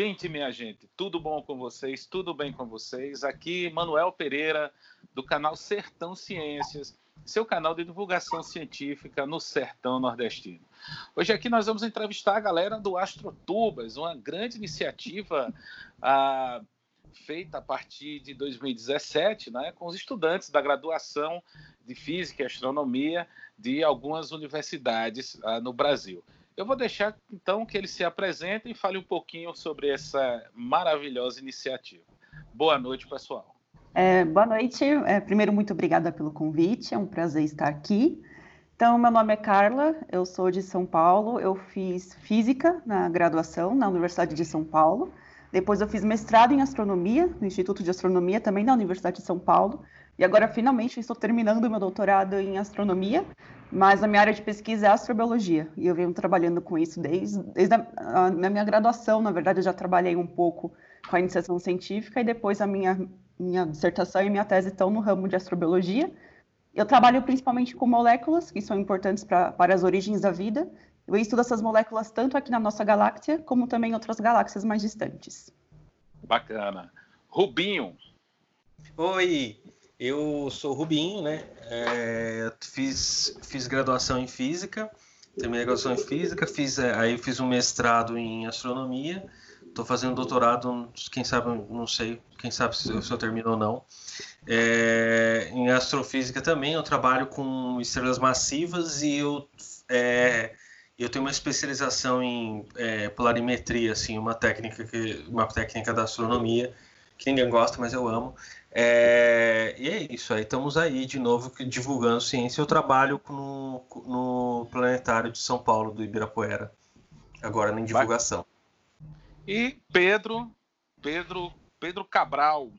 Oxente, minha gente, tudo bom com vocês? Tudo bem com vocês? Aqui, Manuel Pereira, do canal Sertão Ciências, seu canal de divulgação científica no Sertão Nordestino. Hoje aqui nós vamos entrevistar a galera do Astrotubas, uma grande iniciativa ah, feita a partir de 2017, né, com os estudantes da graduação de Física e Astronomia de algumas universidades ah, no Brasil. Eu vou deixar então que ele se apresente e fale um pouquinho sobre essa maravilhosa iniciativa. Boa noite, pessoal. É, boa noite. É, primeiro, muito obrigada pelo convite. É um prazer estar aqui. Então, meu nome é Carla, eu sou de São Paulo. Eu fiz física na graduação na Universidade de São Paulo. Depois, eu fiz mestrado em astronomia no Instituto de Astronomia, também na Universidade de São Paulo. E agora, finalmente, estou terminando meu doutorado em astronomia mas a minha área de pesquisa é astrobiologia, e eu venho trabalhando com isso desde, desde a, a, minha graduação, na verdade, eu já trabalhei um pouco com a iniciação científica, e depois a minha, minha dissertação e minha tese estão no ramo de astrobiologia. Eu trabalho principalmente com moléculas, que são importantes pra, para as origens da vida. Eu estudo essas moléculas tanto aqui na nossa galáxia, como também em outras galáxias mais distantes. Bacana. Rubinho. Oi, eu sou Rubinho, né? É, fiz, fiz graduação em física, terminei graduação em física, fiz, é, aí fiz um mestrado em astronomia, estou fazendo doutorado, quem sabe, não sei, quem sabe se, eu, se eu termino ou não. É, em astrofísica também, eu trabalho com estrelas massivas e eu, é, eu tenho uma especialização em é, polarimetria, assim, uma técnica, que, uma técnica da astronomia que ninguém gosta, mas eu amo. É, e é isso, aí estamos aí de novo divulgando ciência. Eu trabalho no, no Planetário de São Paulo, do Ibirapuera, agora em divulgação. E Pedro, Pedro, Pedro Cabral,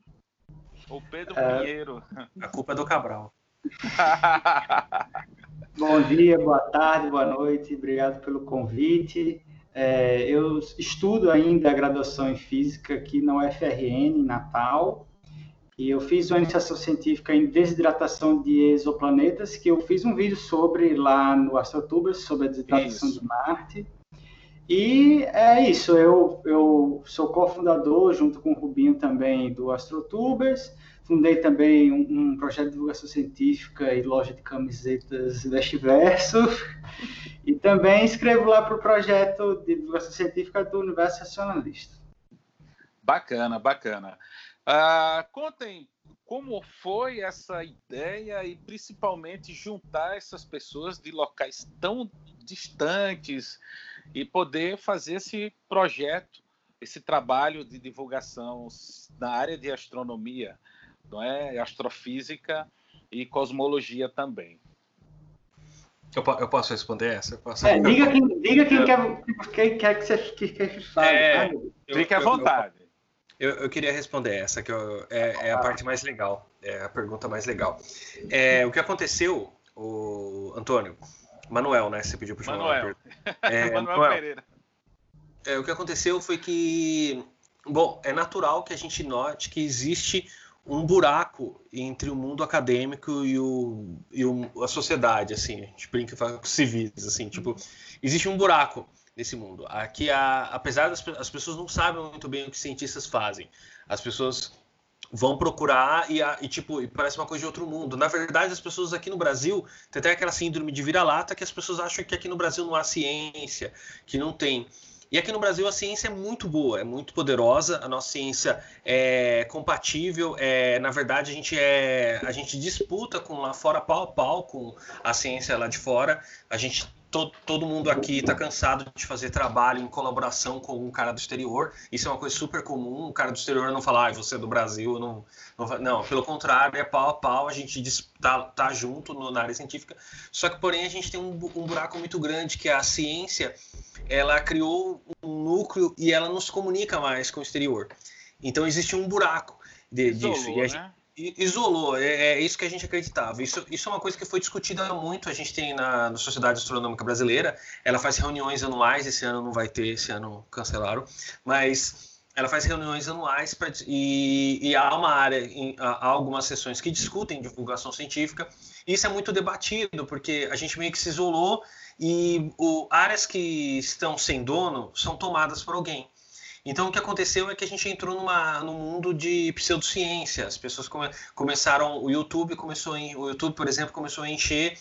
ou Pedro é, Pinheiro. A culpa é do Cabral. Bom dia, boa tarde, boa noite, obrigado pelo convite. É, eu estudo ainda a graduação em Física aqui na UFRN, Natal, e eu fiz uma iniciação científica em desidratação de exoplanetas, que eu fiz um vídeo sobre lá no AstroTubers, sobre a desidratação isso. de Marte. E é isso, eu, eu sou cofundador, junto com o Rubinho também, do AstroTubers. Fundei também um, um, projeto de divulgação científica e loja de camisetas Vestiverso. E também escrevo lá para o projeto de divulgação científica do Universo Racionalista. Bacana, bacana. Uh, contem como foi essa ideia e principalmente juntar essas pessoas de locais tão distantes e poder fazer esse projeto, esse trabalho de divulgação na área de astronomia, não é, astrofísica e cosmologia também. Eu, eu posso responder essa? Posso... É, diga quem, diga quem quer, quem quer que você que, que fale. É, fique à vontade. Eu, eu, queria responder essa, que eu, é, é, a parte mais legal, é a pergunta mais legal. É, o que aconteceu, o Antônio, Manuel, né? Você pediu para chamar Manuel. É, Manuel, Manuel Pereira. É, o que aconteceu foi que, bom, é natural que a gente note que existe um buraco entre o mundo acadêmico e, o, e o, a sociedade, assim, a gente brinca com civis, assim, tipo, existe um buraco nesse mundo. Aqui, a, apesar das as pessoas não sabem muito bem o que cientistas fazem, as pessoas vão procurar e, e tipo, e parece uma coisa de outro mundo. Na verdade, as pessoas aqui no Brasil tem até aquela síndrome de vira-lata que as pessoas acham que aqui no Brasil não há ciência, que não tem. E aqui no Brasil a ciência é muito boa, é muito poderosa, a nossa ciência é compatível, é, na verdade a gente é a gente disputa com lá fora pau a pau com a ciência lá de fora. A gente todo, todo mundo aqui está cansado de fazer trabalho em colaboração com um cara do exterior. Isso é uma coisa super comum. O cara do exterior não falar, ah, você é do Brasil, não, não, não, pelo contrário, é pau a pau, a gente está tá junto no, na área científica. Só que, porém, a gente tem um, um buraco muito grande, que é a ciência, ela criou um núcleo e ela não se comunica mais com o exterior. Então, existe um buraco de, Isolou, disso. Né? Isolou, é, é, isso que a gente acreditava. Isso, isso é uma coisa que foi discutida muito. A gente tem na, na, Sociedade Astronômica Brasileira, ela faz reuniões anuais. Esse ano não vai ter, esse ano cancelaram, mas ela faz reuniões anuais pra, e, e há uma área, em, há algumas sessões que discutem divulgação científica. Isso é muito debatido porque a gente meio que se isolou e o, áreas que estão sem dono são tomadas por alguém. Então o que aconteceu é que a gente entrou numa, no mundo de pseudociência. As pessoas come, começaram, o YouTube começou, em, o YouTube, por exemplo, começou a encher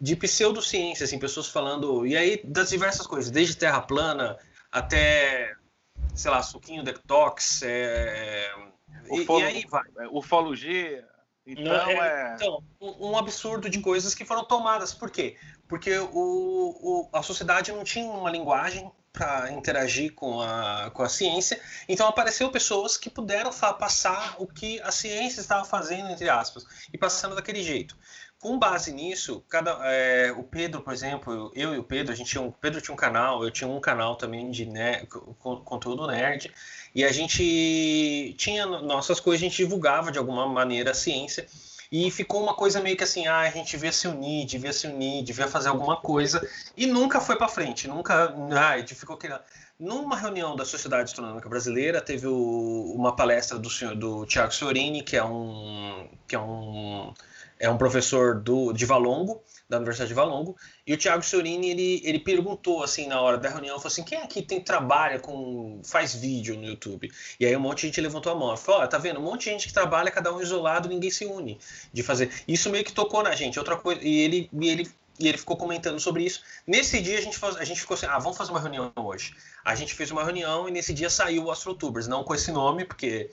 de pseudociência, assim, pessoas falando, e aí das diversas coisas, desde terra plana até, sei lá, suquinho detox, é, Ufolo, e, e aí vai. Ufologia. Então, é, é... então, um absurdo de coisas que foram tomadas. Por quê? Porque o, o a sociedade não tinha uma linguagem para interagir com a, com a ciência, então apareceu pessoas que puderam passar o que a ciência estava fazendo, entre aspas, e passando daquele jeito. Com base nisso, cada, é, o Pedro, por exemplo, eu e o Pedro, a gente tinha um, Pedro tinha um canal, eu tinha um canal também de nerd, conteúdo nerd, e a gente tinha nossas coisas, a gente divulgava de alguma maneira a ciência. E ficou uma coisa meio que assim, ah, a gente devia se unir, devia se unir, devia fazer alguma coisa. E nunca foi para frente, nunca. Ah, ficou querendo. Numa reunião da Sociedade Astronômica Brasileira, teve o, uma palestra do senhor do Tiago Sorini, que é um que é um é um professor do de Valongo, da Universidade de Valongo, e o Thiago Sorini, ele, ele perguntou, assim, na hora da reunião, falou assim, quem aqui tem, trabalha com, faz vídeo no YouTube? E aí um monte de gente levantou a mão, falou, oh, tá vendo, um monte de gente que trabalha, cada um isolado, ninguém se une de fazer. Isso meio que tocou na gente, outra coisa, e ele, e ele e ele ficou comentando sobre isso. Nesse dia a gente, faz, a gente ficou assim, ah, vamos fazer uma reunião hoje. A gente fez uma reunião e nesse dia saiu o AstroTubers, não com esse nome, porque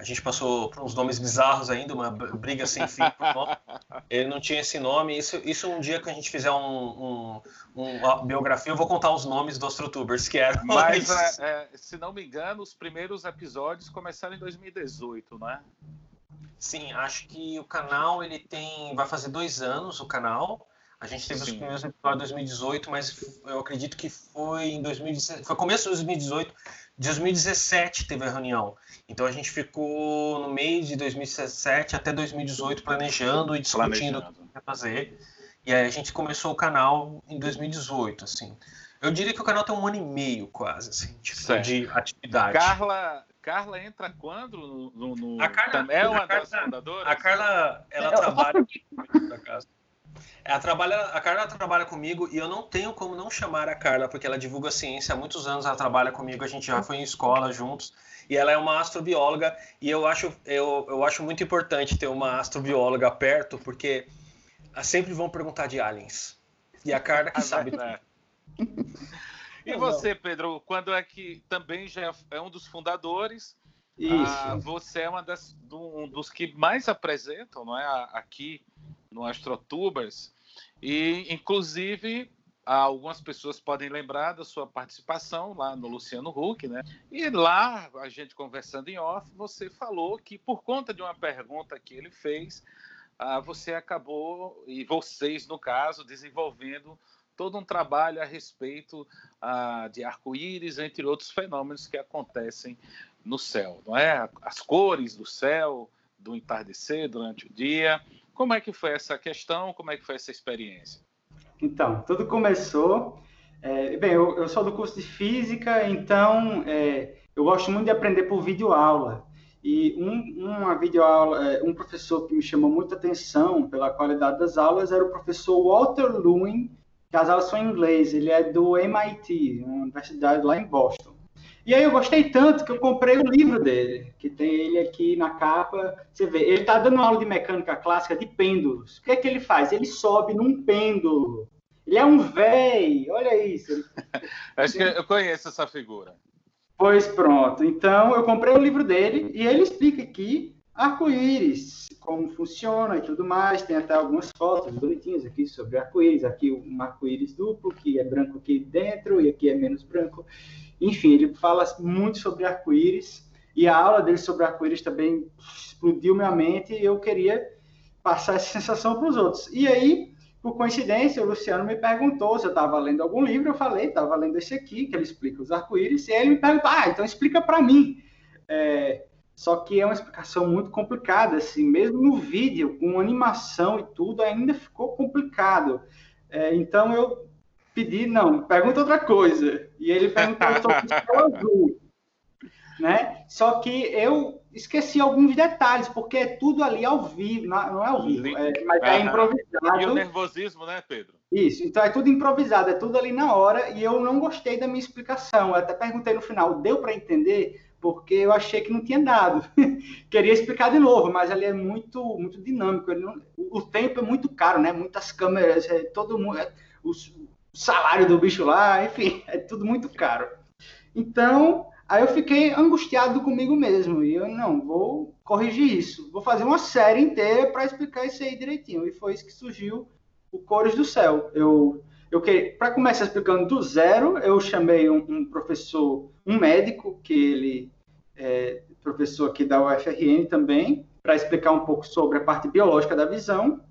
a gente passou por uns nomes bizarros ainda, uma briga sem fim. Ele não tinha esse nome. Isso, isso um dia que a gente fizer um, um, uma biografia, eu vou contar os nomes dos youtubers que eram. Mas, é, é, se não me engano, os primeiros episódios começaram em 2018, né? Sim, acho que o canal ele tem. Vai fazer dois anos o canal. A gente teve Sim. os primeiros episódios em 2018, mas eu acredito que foi em 2017. Foi começo de 2018 2017 teve a reunião. Então a gente ficou no mês de 2017 até 2018 planejando e discutindo planejando. o que ia fazer. E aí a gente começou o canal em 2018, assim. Eu diria que o canal tem um ano e meio quase, assim, tipo, de atividade. Carla, Carla entra quando no, no a Carla, é uma Carla, das fundadoras? A Carla, ela trabalha da casa. Ela trabalha, a Carla trabalha comigo e eu não tenho como não chamar a Carla, porque ela divulga ciência há muitos anos, ela trabalha comigo, a gente já foi em escola juntos, e ela é uma astrobióloga, e eu acho, eu, eu acho muito importante ter uma astrobióloga perto, porque sempre vão perguntar de aliens. E a Carla que sabe. Né? E você, Pedro, quando é que também já é um dos fundadores? Isso. Ah, você é uma das, um dos que mais apresentam, não é? Aqui no AstroTubers. E, inclusive, algumas pessoas podem lembrar da sua participação lá no Luciano Huck, né? E lá, a gente conversando em off, você falou que por conta de uma pergunta que ele fez, ah, você acabou, e vocês, no caso, desenvolvendo todo um trabalho a respeito ah, de arco-íris, entre outros fenômenos que acontecem no céu, não é? As cores do céu, do entardecer durante o dia, como é que foi essa questão? Como é que foi essa experiência? Então, tudo começou. É, bem, eu, eu, sou do curso de física, então é, eu gosto muito de aprender por videoaula. E um, uma videoaula, é, um professor que me chamou muita atenção pela qualidade das aulas era o professor Walter Lewin, que as aulas são em inglês. Ele é do MIT, uma universidade lá em Boston. E aí eu gostei tanto que eu comprei o livro dele, que tem ele aqui na capa. Você vê, ele está dando aula de mecânica clássica de pêndulos. O que é que ele faz? Ele sobe num pêndulo. Ele é um véi, olha isso. Acho que eu conheço essa figura. Pois pronto. Então eu comprei o livro dele e ele explica aqui arco-íris, como funciona e tudo mais. Tem até algumas fotos bonitinhas aqui sobre arco-íris. Aqui um arco-íris duplo, que é branco aqui dentro e aqui é menos branco. Enfim, ele fala muito sobre arco-íris e a aula dele sobre arco-íris também explodiu minha mente e eu queria passar essa sensação para os outros. E aí, por coincidência, o Luciano me perguntou se eu estava lendo algum livro. Eu falei, estava lendo esse aqui, que ele explica os arco-íris. E aí ele me perguntou, ah, então explica para mim. É, só que é uma explicação muito complicada, assim, mesmo no vídeo, com animação e tudo, ainda ficou complicado. É, então eu pedi, não, pergunta outra coisa. E ele perguntou sobre o céu azul. Né? Só que eu esqueci alguns detalhes, porque é tudo ali ao vivo, não é ao vivo, é, mas é improvisado. E o nervosismo, né, Pedro? Isso, então é tudo improvisado, é tudo ali na hora, e eu não gostei da minha explicação. Eu até perguntei no final, deu para entender? Porque eu achei que não tinha dado. Queria explicar de novo, mas ali é muito, muito dinâmico. Não, o tempo é muito caro, né? Muitas câmeras, é, todo mundo, é, o salário do bicho lá, enfim, é tudo muito caro. Então, aí eu fiquei angustiado comigo mesmo, e eu não, vou corrigir isso, vou fazer uma série inteira para explicar isso aí direitinho, e foi isso que surgiu o Cores do Céu. Eu, eu para começar explicando do zero, eu chamei um, um professor, um médico, que ele é professor aqui da UFRN também, para explicar um pouco sobre a parte biológica da visão,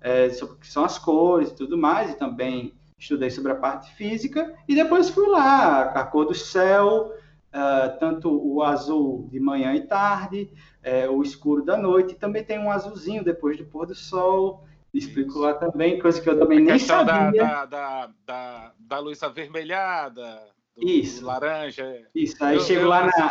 é, sobre o que são as cores e tudo mais, e também estudei sobre a parte física, e depois fui lá, a cor do céu, uh, tanto o azul de manhã e tarde, uh, o escuro da noite, e também tem um azulzinho depois do pôr do sol, Explico Isso. lá também, coisa que eu também a nem sabia. Da, da, da, da, luz avermelhada, do, Isso. Do laranja. Isso, aí eu, chego eu lá na.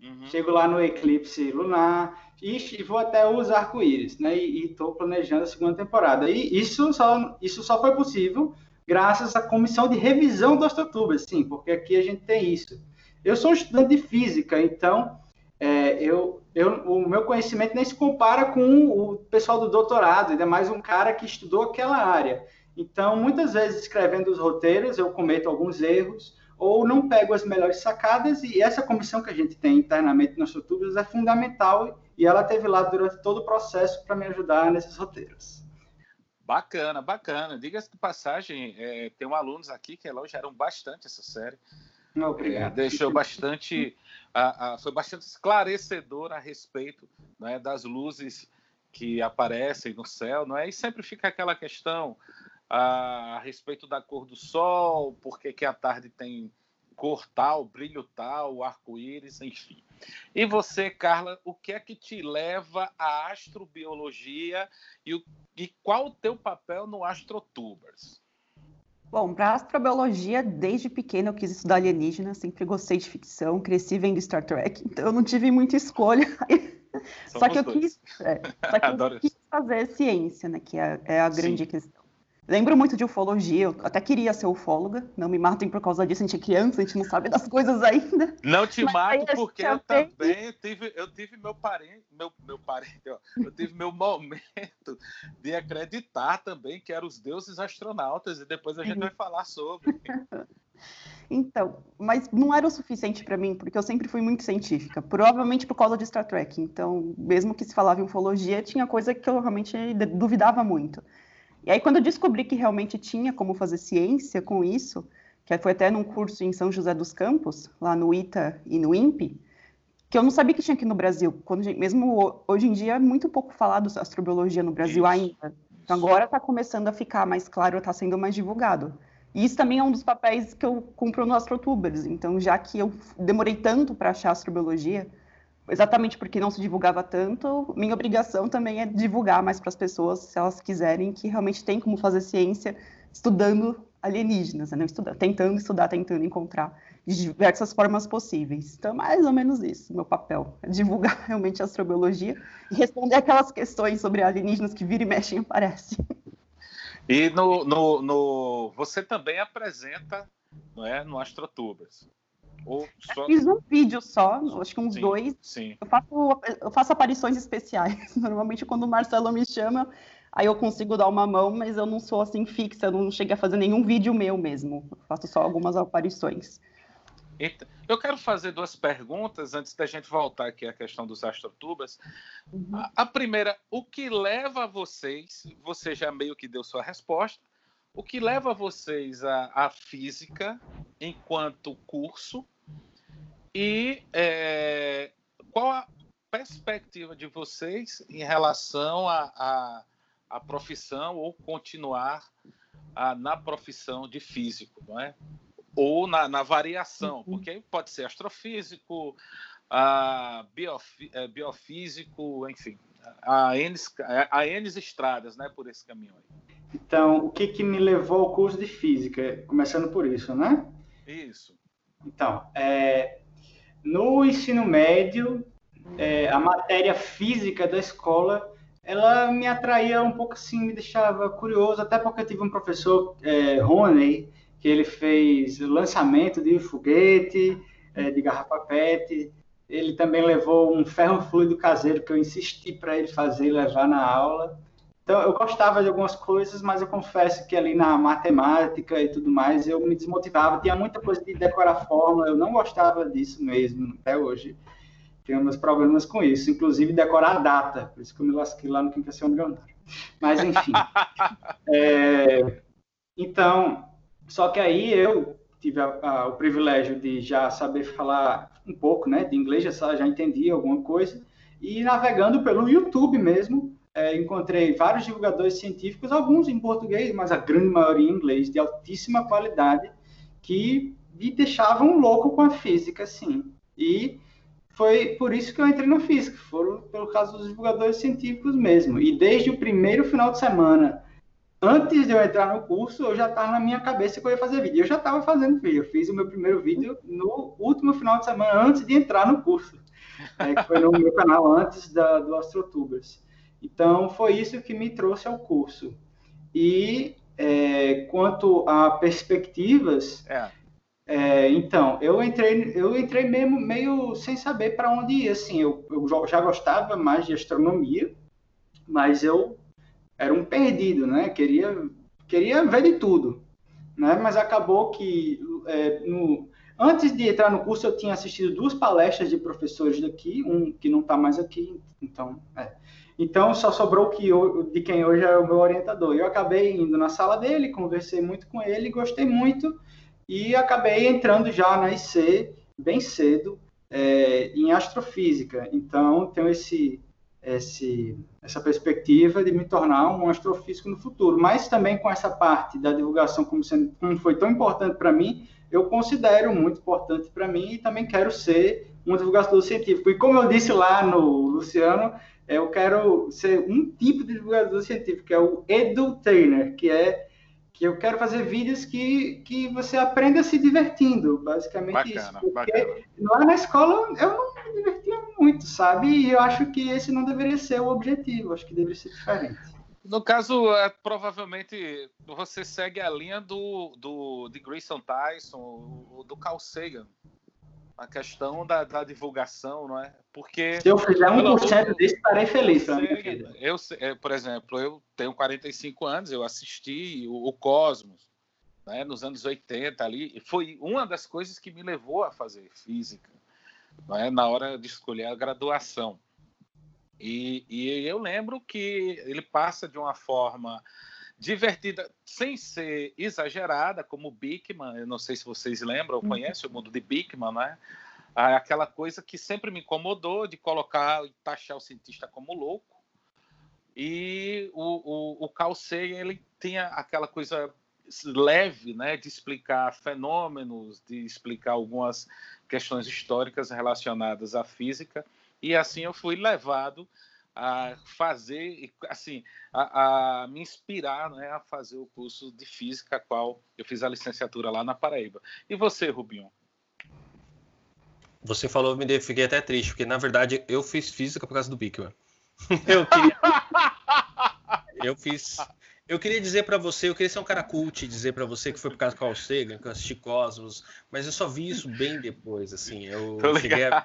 Uhum. Chego lá no eclipse lunar e vou até os arco-íris, né? E estou planejando a segunda temporada. E isso só, isso só foi possível graças à comissão de revisão do Astrotubers, sim, porque aqui a gente tem isso. Eu sou um estudante de física, então é, eu, eu, o meu conhecimento nem se compara com o pessoal do doutorado, ainda mais um cara que estudou aquela área. Então, muitas vezes, escrevendo os roteiros, eu cometo alguns erros, ou não pego as melhores sacadas, e essa comissão que a gente tem internamente nos Astrotubers é fundamental, e ela teve lá durante todo o processo para me ajudar nesses roteiros. Bacana, bacana. Diga-se de passagem, é, tem alunos aqui que elogiaram bastante essa série. Obrigado. É, deixou bastante, a, a, foi bastante esclarecedor a respeito né, das luzes que aparecem no céu, não é? E sempre fica aquela questão a, a respeito da cor do sol, por que a tarde tem cor tal, brilho tal, arco-íris, enfim. E você, Carla, o que é que te leva à astrobiologia e, o, e qual o teu papel no Astrotubers? Bom, para astrobiologia, desde pequena eu quis estudar alienígena, sempre gostei de ficção, cresci vendo Star Trek, então eu não tive muita escolha. só que eu quis, é, só que eu quis fazer ciência, né, que é, é a grande Sim. questão. Lembro muito de ufologia, eu até queria ser ufóloga, não me matem por causa disso, a gente é criança, a gente não sabe das coisas ainda. Não te mato porque eu também eu tive, eu tive meu parente, meu, meu parente, ó, eu tive meu momento de acreditar também que eram os deuses astronautas, e depois a gente vai falar sobre. Então, mas não era o suficiente para mim, porque eu sempre fui muito científica, provavelmente por causa de Star Trek. Então, mesmo que se falava em ufologia, tinha coisa que eu realmente duvidava muito. E aí, quando eu descobri que realmente tinha como fazer ciência com isso, que foi até num curso em São José dos Campos, lá no ITA e no INPE, que eu não sabia que tinha aqui no Brasil. Quando, mesmo hoje em dia é muito pouco falado astrobiologia no Brasil ainda. Então agora está começando a ficar mais claro, está sendo mais divulgado. E isso também é um dos papéis que eu cumpro no Astrotubers. Então, já que eu demorei tanto para achar astrobiologia, exatamente porque não se divulgava tanto, minha obrigação também é divulgar mais para as pessoas, se elas quiserem, que realmente tem como fazer ciência estudando alienígenas, né? Estudar, tentando estudar, tentando encontrar de diversas formas possíveis. Então, mais ou menos isso, meu papel, é divulgar realmente a astrobiologia e responder aquelas questões sobre alienígenas que vira e mexe e aparecem. E no, no, no, você também apresenta não é, no Astrotubers. Ou só... Fiz um vídeo só, acho que uns sim, dois. Sim. Eu faço, eu faço aparições especiais. Normalmente, quando o Marcelo me chama, aí eu consigo dar uma mão, mas eu não sou assim fixa, eu não cheguei a fazer nenhum vídeo meu mesmo. Eu faço só algumas aparições. Eu quero fazer duas perguntas antes da gente voltar aqui à questão dos astrotubas. Uhum. A, a primeira, o que leva vocês, você já meio que deu sua resposta, o que leva vocês à, à física enquanto curso e é, qual a perspectiva de vocês em relação à a, a, a, profissão ou continuar a, na profissão de físico, não é? Ou na, na variação, uhum. porque pode ser astrofísico, a biofi, é, biofísico, enfim, a N, a estradas, né, por esse caminho aí. Então, o que, que me levou ao curso de física? Começando por isso, né? Isso. Então, é, no ensino médio, é, a matéria física da escola ela me atraía um pouco assim, me deixava curioso, até porque eu tive um professor, é, Rony, que ele fez lançamento de foguete, é, de garrafa PET, ele também levou um ferro fluido caseiro que eu insisti para ele fazer levar na aula. Então, eu gostava de algumas coisas, mas eu confesso que ali na matemática e tudo mais, eu me desmotivava. Tinha muita coisa de decorar fórmula, eu não gostava disso mesmo, até hoje. Tenho meus problemas com isso, inclusive decorar a data, por isso que eu me lasquei lá no Quinta Milionário. Mas, enfim. é, então, só que aí eu tive a, a, o privilégio de já saber falar um pouco né, de inglês, já, já entendi alguma coisa, e navegando pelo YouTube mesmo, é, encontrei vários divulgadores científicos, alguns em português, mas a grande maioria em inglês, de altíssima qualidade, que me deixavam louco com a física, sim. E foi por isso que eu entrei na física, foram pelo caso dos divulgadores científicos mesmo. E desde o primeiro final de semana, antes de eu entrar no curso, eu já estava na minha cabeça que eu ia fazer vídeo. Eu já estava fazendo vídeo, eu fiz o meu primeiro vídeo no último final de semana, antes de entrar no curso, é, que foi no meu canal antes da, do AstroTubers. Então, foi isso que me trouxe ao curso. E é, quanto a perspectivas, é. É, então, eu entrei, eu entrei mesmo meio sem saber para onde ir. Assim, eu, eu, já gostava mais de astronomia, mas eu era um perdido, né? Queria, queria ver de tudo, né? Mas acabou que é, no, antes de entrar no curso eu tinha assistido duas palestras de professores daqui, um que não está mais aqui, então é. Então só sobrou que eu, de quem hoje é o meu orientador. Eu acabei indo na sala dele, conversei muito com ele, gostei muito e acabei entrando já na IC bem cedo é, em astrofísica. Então tenho esse, esse, essa perspectiva de me tornar um astrofísico no futuro. Mas também com essa parte da divulgação como, sendo, como foi tão importante para mim, eu considero muito importante para mim e também quero ser um divulgador científico. E como eu disse lá no Luciano, eu quero ser um tipo de divulgador científico, que é o edutainer, que é que eu quero fazer vídeos que, que você aprenda se divertindo, basicamente bacana, isso. Porque bacana. lá na escola eu não me divertia muito, sabe? E eu acho que esse não deveria ser o objetivo, acho que deveria ser diferente. No caso, é, provavelmente você segue a linha do, do de Grayson Tyson, do Carl Sagan, a questão da, da, divulgação, não é? Porque. Se eu fizer 1% disso, estarei feliz. Eu, eu, por exemplo, eu tenho 45 anos, eu assisti o, o Cosmos né, nos anos 80 ali, e foi uma das coisas que me levou a fazer física não é? na hora de escolher a graduação. E, e eu lembro que ele passa de uma forma divertida, sem ser exagerada, como Bickman. Eu não sei se vocês lembram, ou uhum. conhecem o mundo de Bickman, né? Aquela coisa que sempre me incomodou de colocar e taxar o cientista como louco. E o, o, o Carl Sagan, ele tinha aquela coisa leve, né, de explicar fenômenos, de explicar algumas questões históricas relacionadas à física. E assim eu fui levado a fazer, assim, a, a, me inspirar né, a fazer o curso de física, qual eu fiz a licenciatura lá na Paraíba. E você, Rubinho? Você falou, me fiquei até triste, porque na verdade eu fiz física por causa do Bickman. Eu queria. eu fiz. Eu queria dizer para você, eu queria ser um cara cult, dizer para você que foi por causa do Carl Sagan, que eu assisti Cosmos, mas eu só vi isso bem depois, assim. Eu cheguei a,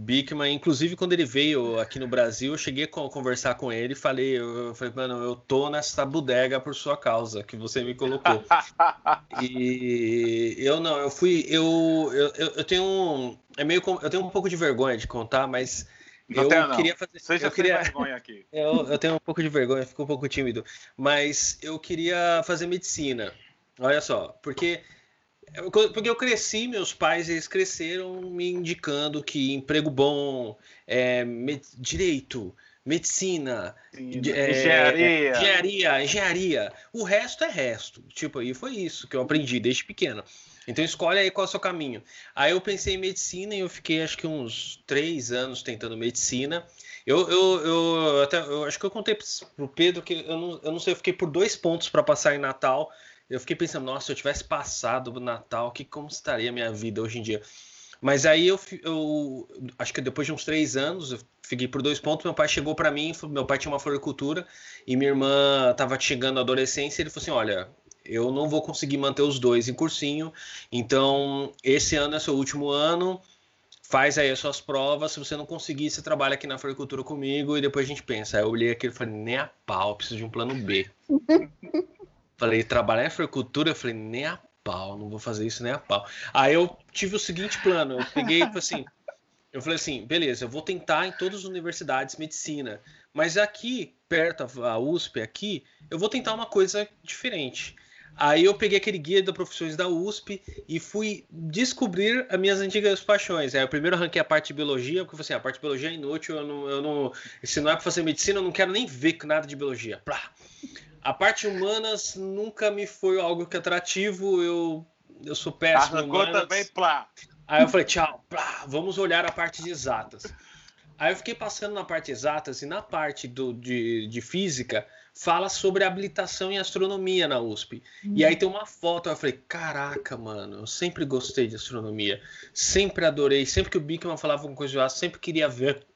Bickman, inclusive quando ele veio aqui no Brasil, eu cheguei a conversar com ele e falei, eu falei, mano, eu tô nessa bodega por sua causa, que você me colocou. e eu não, eu fui, eu, eu, eu tenho um, é meio, eu tenho um pouco de vergonha de contar, mas não eu tenho, queria fazer, Seja eu queria, vergonha aqui. Eu, eu tenho um pouco de vergonha, fico um pouco tímido, mas eu queria fazer medicina. Olha só, porque porque eu cresci, meus pais eles cresceram me indicando que emprego bom, é, med direito, medicina, Sim, é, engenharia. engenharia, engenharia. O resto é resto. Tipo, aí foi isso que eu aprendi desde pequeno. Então escolhe aí qual é o seu caminho. Aí eu pensei em medicina e eu fiquei acho que uns três anos tentando medicina. Eu, eu, eu, até, eu acho que eu contei pro Pedro que eu não, eu não sei, eu fiquei por dois pontos para passar em Natal eu fiquei pensando, nossa, se eu tivesse passado o Natal, que como estaria a minha vida hoje em dia? Mas aí eu, eu, acho que depois de uns três anos, eu fiquei por dois pontos. Meu pai chegou para mim, meu pai tinha uma floricultura e minha irmã estava chegando à adolescência. Ele falou assim: Olha, eu não vou conseguir manter os dois em cursinho, então esse ano é seu último ano. Faz aí as suas provas. Se você não conseguir, você trabalha aqui na floricultura comigo e depois a gente pensa. Aí eu olhei aquilo e falei: Nem a pau, preciso de um plano B. falei: Trabalhar em floricultura? Eu falei: Nem a pau, não vou fazer isso nem a pau. Aí eu tive o seguinte plano, eu peguei assim, eu falei assim, beleza, eu vou tentar em todas as universidades medicina, mas aqui, perto a USP, aqui, eu vou tentar uma coisa diferente. Aí eu peguei aquele guia de profissões da USP e fui descobrir as minhas antigas paixões. Aí eu primeiro arranquei a parte de biologia, porque assim, a parte de biologia é inútil, eu não, eu não, se não é para fazer medicina, eu não quero nem ver nada de biologia. Plá. A parte humanas nunca me foi algo que atrativo, eu, eu sou péssimo. Arrancou humanas. também, plá. Aí eu falei, tchau, plá, vamos olhar a parte de exatas. Aí eu fiquei passando na parte exatas e na parte do, de, de física fala sobre habilitação em astronomia na USP. Hum. E aí tem uma foto, eu falei, caraca, mano, eu sempre gostei de astronomia, sempre adorei, sempre que o Bickman falava alguma coisa de lá, sempre queria ver.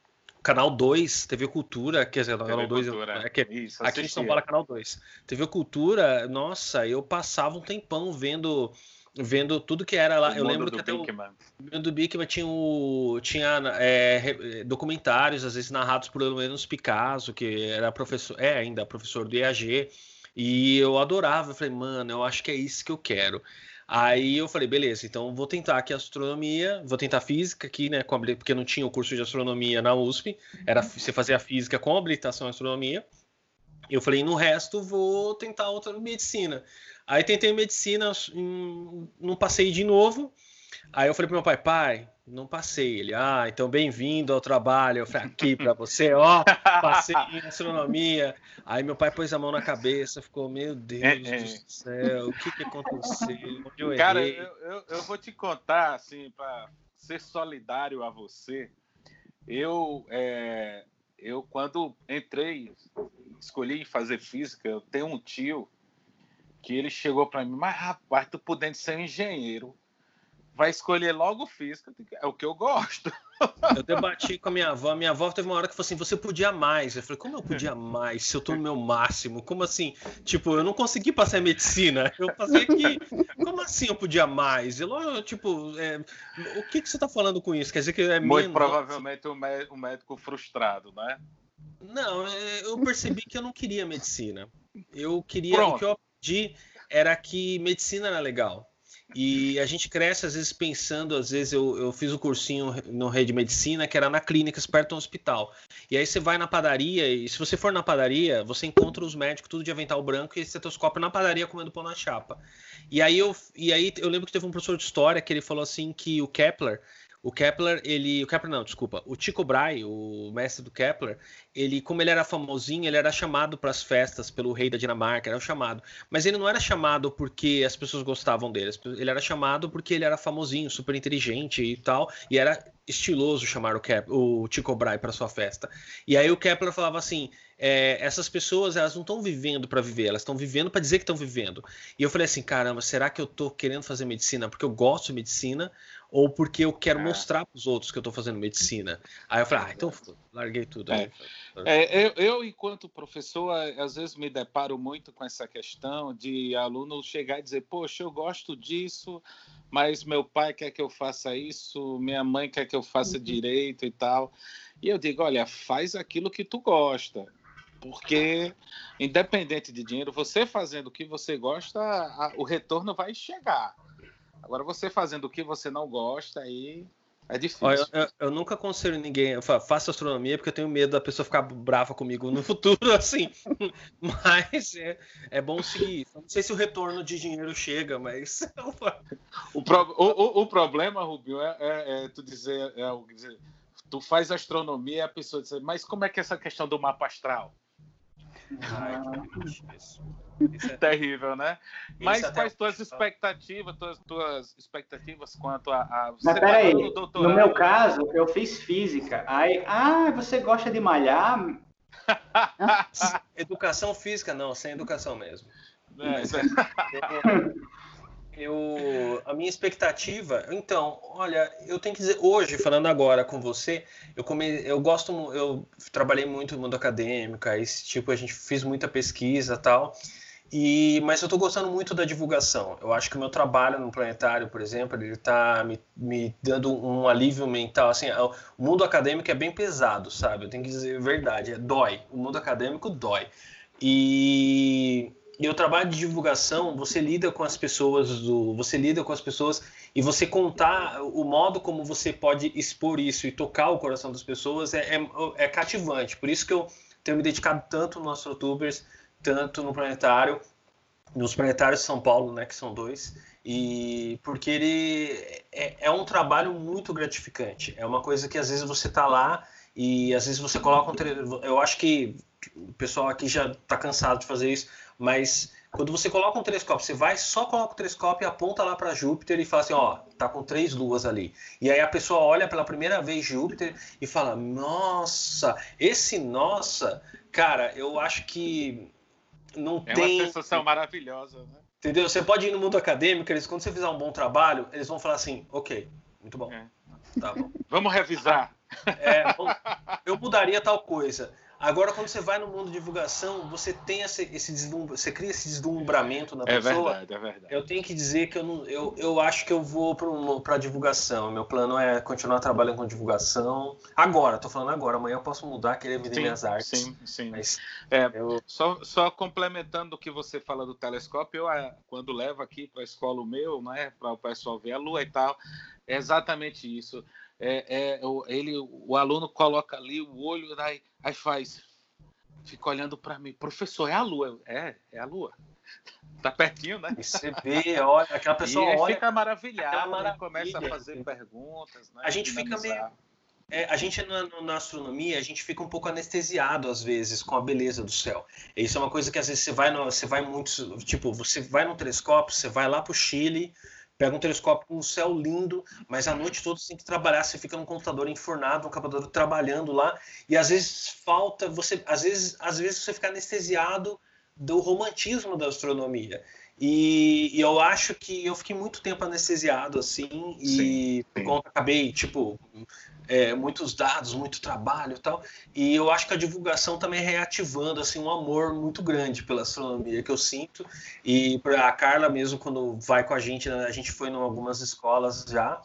Canal 2, TV Cultura, quer dizer, TV Canal 2 é, que, Isso, aqui em São Paulo é Canal 2. TV Cultura, nossa, eu passava um tempão vendo vendo tudo que era lá. O eu lembro que até Bickman. o do Bickman tinha, o, tinha é, documentários, às vezes narrados por pelo menos Picasso, que era professor, é ainda professor do IAG, e eu adorava. Eu falei, mano, eu acho que é isso que eu quero. Aí eu falei, beleza, então vou tentar aqui astronomia, vou tentar física aqui, né? porque não tinha o curso de astronomia na USP, era você fazia física com habilitação em astronomia. Eu falei, no resto vou tentar outra medicina. Aí tentei medicina, não passei de novo. Aí eu falei pro meu pai, pai, não passei. Ele, ah, então bem-vindo ao trabalho. Eu falei, aqui para você, ó, passei em astronomia. Aí meu pai pôs a mão na cabeça, ficou, meu Deus é, é. do céu, o que que aconteceu? Eu Cara, eu, eu, eu, vou te contar, assim, para ser solidário a você, eu, é, eu quando entrei, escolhi fazer física, eu tenho um tio que ele chegou para mim, mas rapaz, tu podendo ser um engenheiro, vai escolher logo física, é o que eu gosto. Eu debati com a minha avó. Minha avó teve uma hora que falou assim: você podia mais. Eu falei: como eu podia mais se eu tô no meu máximo? Como assim? Tipo, eu não consegui passar em medicina. Eu passei aqui. Como assim eu podia mais? Eu, tipo, é, o que, que você tá falando com isso? Quer dizer que é Muito provavelmente um médico frustrado, né? Não, é, eu percebi que eu não queria medicina. Eu queria. Pronto. O que eu aprendi era que medicina era legal. E a gente cresce, às vezes, pensando, às vezes eu, eu fiz o um cursinho no Rede Medicina, que era na clínica, perto do hospital. E aí você vai na padaria, e se você for na padaria, você encontra os médicos tudo de avental branco e estetoscópio na padaria comendo pão na chapa. E aí eu, e aí eu lembro que teve um professor de história que ele falou assim que o Kepler o Kepler, ele. O Kepler não, desculpa. O Tycho Brahe, o mestre do Kepler, ele, como ele era famosinho, ele era chamado para as festas pelo rei da Dinamarca, era chamado. Mas ele não era chamado porque as pessoas gostavam dele. Ele era chamado porque ele era famosinho, super inteligente e tal. E era estiloso chamar o, Kep, o Tycho Brahe para sua festa. E aí o Kepler falava assim: é, essas pessoas elas não estão vivendo para viver, elas estão vivendo para dizer que estão vivendo. E eu falei assim: caramba, será que eu estou querendo fazer medicina porque eu gosto de medicina? Ou porque eu quero é. mostrar para os outros que eu estou fazendo medicina. Aí eu falei, ah, então larguei tudo. É. É, eu, eu, enquanto professor, às vezes me deparo muito com essa questão de aluno chegar e dizer, poxa, eu gosto disso, mas meu pai quer que eu faça isso, minha mãe quer que eu faça uhum. direito e tal. E eu digo, olha, faz aquilo que tu gosta. Porque, independente de dinheiro, você fazendo o que você gosta, a, o retorno vai chegar. Agora, você fazendo o que você não gosta, aí é difícil. Olha, eu, eu, nunca aconselho ninguém, faça astronomia, porque eu tenho medo da pessoa ficar brava comigo no futuro, assim. mas é, é bom seguir. Não sei se o retorno de dinheiro chega, mas. o, pro, o, o, problema, Rubio, é, é, é tu dizer, é, dizer, tu faz astronomia e a pessoa diz, mas como é que é essa questão do mapa astral? Ai, que é... Terrível, né? Mas Isso quais tuas expectativas, tuas, tuas expectativas quanto a. a... Você Mas tá peraí, no meu caso, eu fiz física. Aí, ah, você gosta de malhar? educação física, não, sem educação mesmo. É, Eu, a minha expectativa, então, olha, eu tenho que dizer, hoje, falando agora com você, eu, come, eu gosto, eu trabalhei muito no mundo acadêmico, esse tipo, a gente fez muita pesquisa tal, e, mas eu estou gostando muito da divulgação. Eu acho que o meu trabalho no planetário, por exemplo, ele está me, me, dando um alívio mental. Assim, o mundo acadêmico é bem pesado, sabe? Eu tenho que dizer a verdade, é, dói. O mundo acadêmico dói. E e o trabalho de divulgação, você lida com as pessoas do, você lida com as pessoas e você contar o modo como você pode expor isso e tocar o coração das pessoas é, é, é cativante. Por isso que eu tenho me dedicado tanto nos YouTubers, tanto no Planetário, nos Planetários de São Paulo, né, que são dois, e porque ele é, é um trabalho muito gratificante. É uma coisa que às vezes você está lá e às vezes você coloca um, eu acho que o pessoal aqui já está cansado de fazer isso mas quando você coloca um telescópio, você vai, só coloca o telescópio e aponta lá para Júpiter e fala assim, ó, tá com três luas ali. E aí a pessoa olha pela primeira vez Júpiter e fala, nossa, esse nossa, cara, eu acho que não é tem... É uma sensação maravilhosa, né? Entendeu? Você pode ir no mundo acadêmico, eles, quando você fizer um bom trabalho, eles vão falar assim, ok, muito bom. É. Tá bom. Vamos revisar. É, eu mudaria tal coisa. Agora, quando você vai no mundo de divulgação, você tem esse, esse deslumbre, você cria esse deslumbramento na é pessoa. Verdade, é verdade. Eu tenho que dizer que eu, não, eu, eu acho que eu vou para a divulgação. Meu plano é continuar trabalhando com divulgação. Agora, estou falando agora. Amanhã eu posso mudar, querer vender sim, minhas artes. Sim, sim. Mas, é, eu... só, só complementando o que você fala do telescópio, eu, é, quando levo aqui para a escola o meu, né, para o pessoal ver a lua e tal, é exatamente isso é, é, ele, o aluno coloca ali o olho, aí, aí faz, fica olhando para mim, professor, é a lua? É, é a lua. Tá pertinho, né? Você vê, olha, aquela pessoa e olha. fica maravilhado, maravilha. começa a fazer perguntas. Né, a gente fica meio. É, a gente na, na, astronomia, a gente fica um pouco anestesiado às vezes com a beleza do céu. Isso é uma coisa que às vezes você vai, no, você vai muito, tipo, você vai no telescópio, você vai lá para o Chile, pega um telescópio com um céu lindo, mas à noite toda você tem que trabalhar, você fica no computador enfurnado, no computador trabalhando lá, e às vezes falta, você, às vezes, às vezes você fica anestesiado do romantismo da astronomia. E, e eu acho que eu fiquei muito tempo anestesiado assim, e sim, sim. acabei, tipo, é, muitos dados, muito trabalho e tal. E eu acho que a divulgação também é reativando assim, um amor muito grande pela astronomia que eu sinto. E para a Carla mesmo, quando vai com a gente, né, a gente foi em algumas escolas já,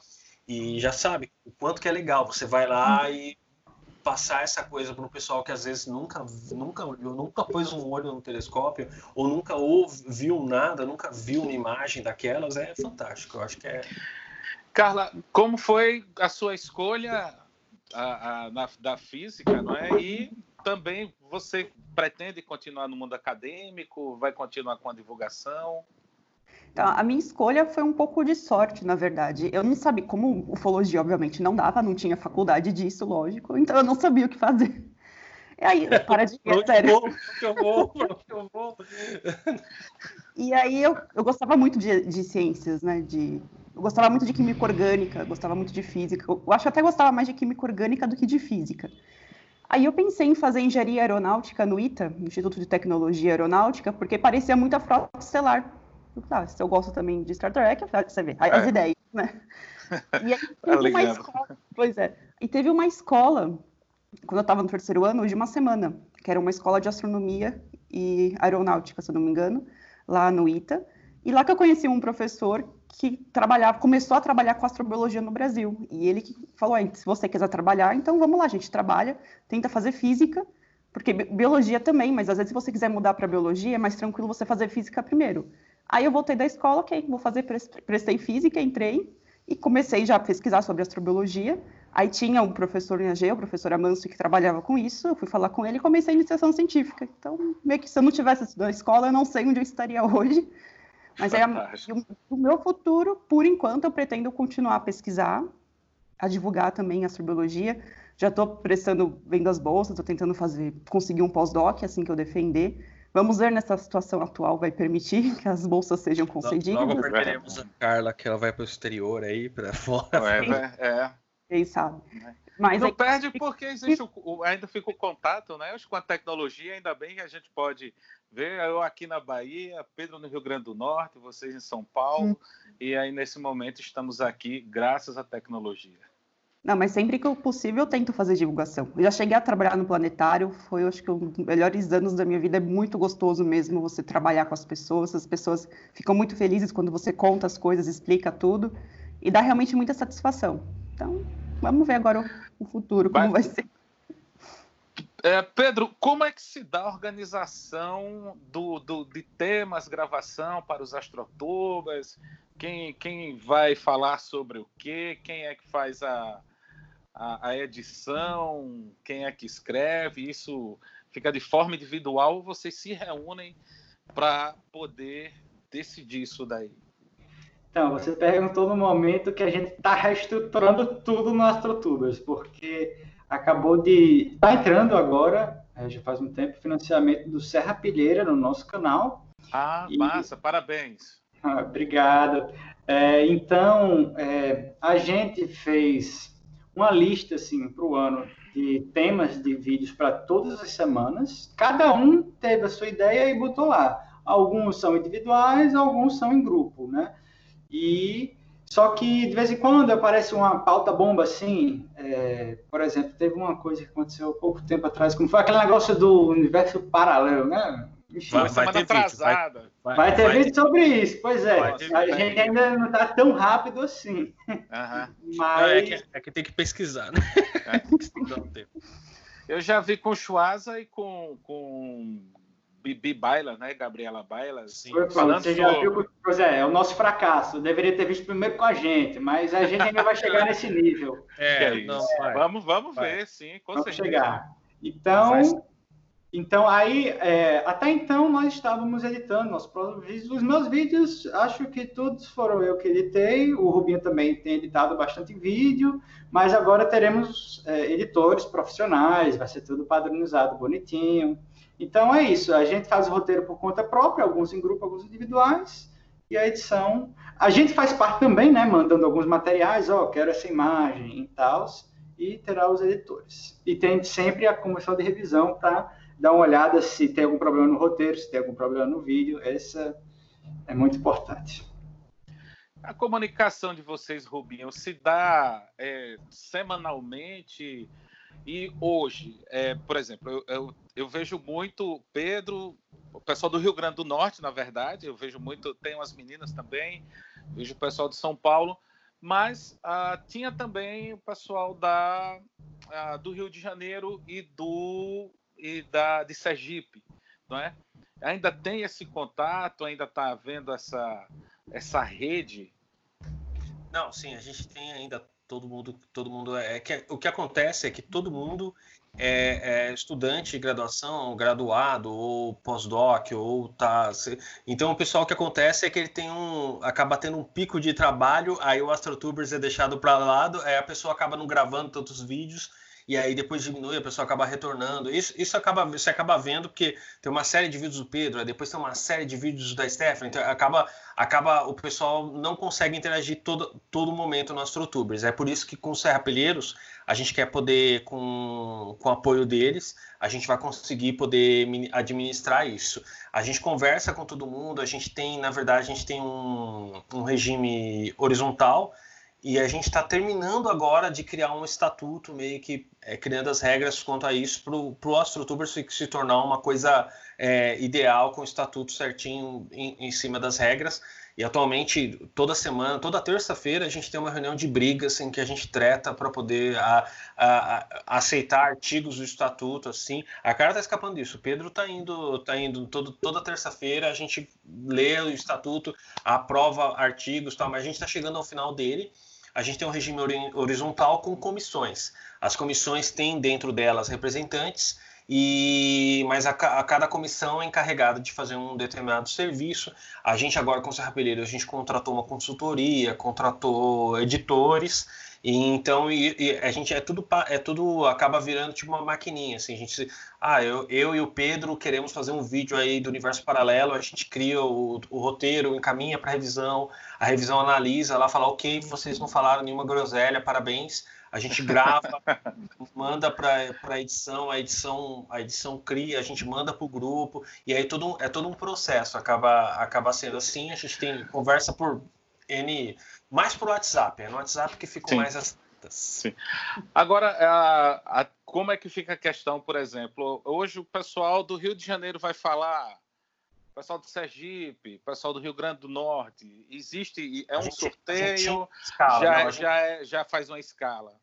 e já sabe o quanto que é legal. Você vai lá e passar essa coisa para o pessoal que às vezes nunca, nunca, nunca pôs um olho no telescópio ou nunca ouviu nada, nunca viu uma imagem daquelas, é fantástico. Eu acho que é Carla, como foi a sua escolha a, a, na, da física, não é? E também você pretende continuar no mundo acadêmico? Vai continuar com a divulgação? Então, a minha escolha foi um pouco de sorte, na verdade. Eu não sabia, como ufologia, obviamente, não dava, não tinha faculdade disso, lógico, então eu não sabia o que fazer. E aí, para de rir, sério. Eu vou, eu vou. E aí, eu, eu gostava muito de, de ciências, né, de eu gostava muito de química orgânica, gostava muito de física. Eu acho que até gostava mais de química orgânica do que de física. Aí eu pensei em fazer engenharia aeronáutica no ITA, Instituto de Tecnologia Aeronáutica, porque parecia muito a frota estelar. Ah, se eu gosto também de Star Trek, você vê, as é. ideias, né? E aí teve uma escola, pois é, e teve uma escola, quando eu estava no terceiro ano, de uma semana, que era uma escola de astronomia e aeronáutica, se eu não me engano, lá no ITA, e lá que eu conheci um professor que trabalhava, começou a trabalhar com astrobiologia no Brasil. E ele que falou: se você quiser trabalhar, então vamos lá, a gente trabalha, tenta fazer física, porque biologia também, mas às vezes se você quiser mudar para biologia, é mais tranquilo você fazer física primeiro. Aí eu voltei da escola, ok, vou fazer, prestei física, entrei e comecei já a pesquisar sobre astrobiologia. Aí tinha um professor em AG, o professor Amanso, que trabalhava com isso, eu fui falar com ele e comecei a iniciação científica. Então, meio que se eu não tivesse na escola, eu não sei onde eu estaria hoje, mas é o meu futuro, por enquanto, eu pretendo continuar a pesquisar, a divulgar também a astrobiologia. Já estou prestando, vendo as bolsas, estou tentando fazer, conseguir um pós-doc assim que eu defender. Vamos ver nessa situação atual vai permitir que as bolsas sejam concedidas. Logo perderemos a Carla, que ela vai para o exterior aí, para fora. É, é, quem sabe. Né? Mas não é... perde porque existe o, ainda fica o contato, né? Acho que com a tecnologia, ainda bem que a gente pode ver eu aqui na Bahia, Pedro no Rio Grande do Norte, vocês em São Paulo, hum. e aí nesse momento estamos aqui graças à tecnologia. Não, mas sempre que possível eu tento fazer divulgação. Eu já cheguei a trabalhar no planetário, foi acho que um dos melhores anos da minha vida. É muito gostoso mesmo você trabalhar com as pessoas. As pessoas ficam muito felizes quando você conta as coisas, explica tudo e dá realmente muita satisfação. Então, vamos ver agora o, o futuro como vai, vai ser. É, Pedro, como é que se dá a organização do, do, de temas, gravação para os astrotubas? Quem, quem vai falar sobre o quê? Quem é que faz a, a, a, edição, quem é que escreve, isso fica de forma individual, vocês se reúnem para poder decidir isso daí. Então, você perguntou no momento que a gente está reestruturando tudo no AstroTubers, porque acabou de. Está entrando agora, é, já faz um tempo, financiamento do Serra Pilheira no nosso canal. Ah, e... massa, parabéns. Ah, obrigado. É, então, é, a gente fez uma lista assim para o ano de temas de vídeos para todas as semanas. Cada um teve a sua ideia e botou lá. Alguns são individuais, alguns são em grupo, né? E só que de vez em quando aparece uma pauta bomba assim. É, por exemplo, teve uma coisa que aconteceu há pouco tempo atrás, como foi aquele negócio do universo paralelo, né? Enfim, vai, vai ter atrasada. Vídeo, vai, vai, ter vai, vídeo sobre isso, pois é. A gente ainda não está tão rápido assim. Uhum. Mas... É que, é, que, tem que pesquisar, né? É. Eu já vi com Chuasa e com, com Bibi Baila, né? Gabriela Baila. Sim. Falando você já viu, pois é, é o nosso fracasso. Deveria ter visto primeiro com a gente, mas a gente ainda vai chegar nesse nível. É, é não, vamos, vamos ver, sim, com vamos certeza. chegar. Então, então, aí, é, até então, nós estávamos editando nossos próprios vídeos. Os meus vídeos, acho que todos foram eu que editei. O Rubinho também tem editado bastante vídeo, mas agora teremos é, editores profissionais, vai ser tudo padronizado, bonitinho. Então, é isso. A gente faz o roteiro por conta própria, alguns em grupo, alguns individuais, e a edição. A gente faz parte também, né, mandando alguns materiais, ó, oh, quero essa imagem e tal, e terá os editores. E tem sempre a comissão de revisão para dar uma olhada se tem algum problema no roteiro, se tem algum problema no vídeo. Essa é muito importante. A comunicação de vocês, Rubinho, se dá é, semanalmente e hoje, é, por exemplo, eu, eu, eu, vejo muito Pedro, o pessoal do Rio Grande do Norte, na verdade, eu vejo muito, tem umas meninas também, vejo o pessoal de São Paulo, mas ah, tinha também o pessoal da, ah, do Rio de Janeiro e do e da de Sergipe, não é? Ainda tem esse contato, ainda está havendo essa essa rede? Não, sim, a gente tem ainda todo mundo, todo mundo é, é que o que acontece é que todo mundo é, é estudante de graduação, graduado ou pós-doc ou tá, então o pessoal que acontece é que ele tem um acaba tendo um pico de trabalho, aí o AstroTubers é deixado para lado, aí a pessoa acaba não gravando tantos vídeos e aí depois diminui, a pessoa acaba retornando. Isso, isso acaba, você acaba vendo porque tem uma série de vídeos do Pedro, depois tem uma série de vídeos da Stephanie, então acaba, acaba o pessoal não consegue interagir todo, todo momento nos YouTubers. É por isso que com Serra Pelheiros a gente quer poder, com, com o apoio deles, a gente vai conseguir poder administrar isso. A gente conversa com todo mundo, a gente tem, na verdade, a gente tem um, um regime horizontal e a gente está terminando agora de criar um estatuto, meio que é, criando as regras quanto a isso, para o AstroTuber se, se tornar uma coisa é, ideal, com o estatuto certinho em, em, cima das regras. E atualmente, toda semana, toda terça-feira, a gente tem uma reunião de brigas em que a gente treta para poder a, a, a, aceitar artigos do estatuto. assim. A cara está escapando disso. O Pedro está indo, tá indo todo, toda terça-feira, a gente lê o estatuto, aprova artigos, tal, mas a gente está chegando ao final dele a gente tem um regime horizontal com comissões. As comissões têm dentro delas representantes, e mas a, a, cada comissão é encarregada de fazer um determinado serviço. A gente agora com o Serra Pelheiro, a gente contratou uma consultoria, contratou editores, e então e, e a gente é tudo é tudo acaba virando tipo uma maquininha assim a gente ah eu, eu e o Pedro queremos fazer um vídeo aí do universo paralelo a gente cria o, o roteiro encaminha para revisão a revisão analisa lá fala ok vocês não falaram nenhuma groselha parabéns. A gente grava, manda para a edição, a edição, a edição cria, a gente manda para o grupo, e aí todo é todo um processo, acaba, acaba sendo assim, a gente tem conversa por N, mais por WhatsApp, é no WhatsApp que ficam mais as Sim. Agora, a, a, como é que fica a questão, por exemplo, hoje o pessoal do Rio de Janeiro vai falar pessoal do Sergipe, pessoal do Rio Grande do Norte, existe, é um gente, sorteio, escala, já, não, gente... já, é, já faz uma escala.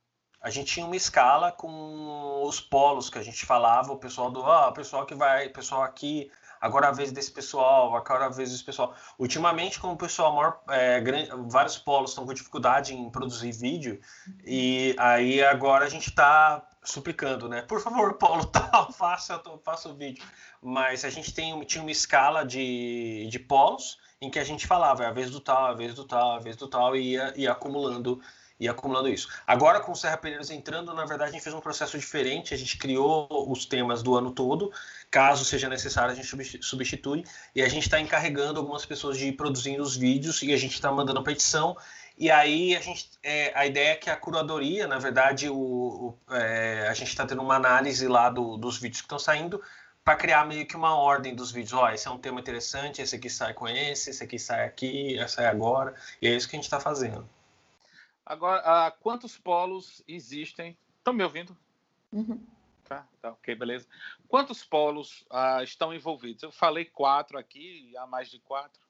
A gente tinha uma escala com os polos que a gente falava, o pessoal do, ah, o pessoal que vai, pessoal aqui, agora a vez desse pessoal, agora a vez desse pessoal. Ultimamente, como o pessoal maior, é, grande, vários polos estão com dificuldade em produzir vídeo, e aí agora a gente está suplicando, né? Por favor, Paulo, tal, faça, faça o vídeo. Mas a gente tem, tinha uma escala de, de polos em que a gente falava, é a vez do tal, a vez do tal, a vez do tal, e ia, ia acumulando e acumulando isso. Agora, com o Serra Pereiros entrando, na verdade, a gente fez um processo diferente, a gente criou os temas do ano todo, caso seja necessário, a gente substitui, e a gente está encarregando algumas pessoas de ir produzindo os vídeos, e a gente está mandando a petição, e aí a gente, é, a ideia é que a curadoria, na verdade, o, o é, a gente está tendo uma análise lá do, dos vídeos que estão saindo para criar meio que uma ordem dos vídeos. Ó, esse é um tema interessante, esse aqui sai com esse, esse aqui sai aqui, esse sai agora. E é isso que a gente está fazendo. Agora, uh, quantos polos existem? Estão me ouvindo? Uhum. Tá, tá, ok, beleza. Quantos polos uh, estão envolvidos? Eu falei quatro aqui, há mais de quatro.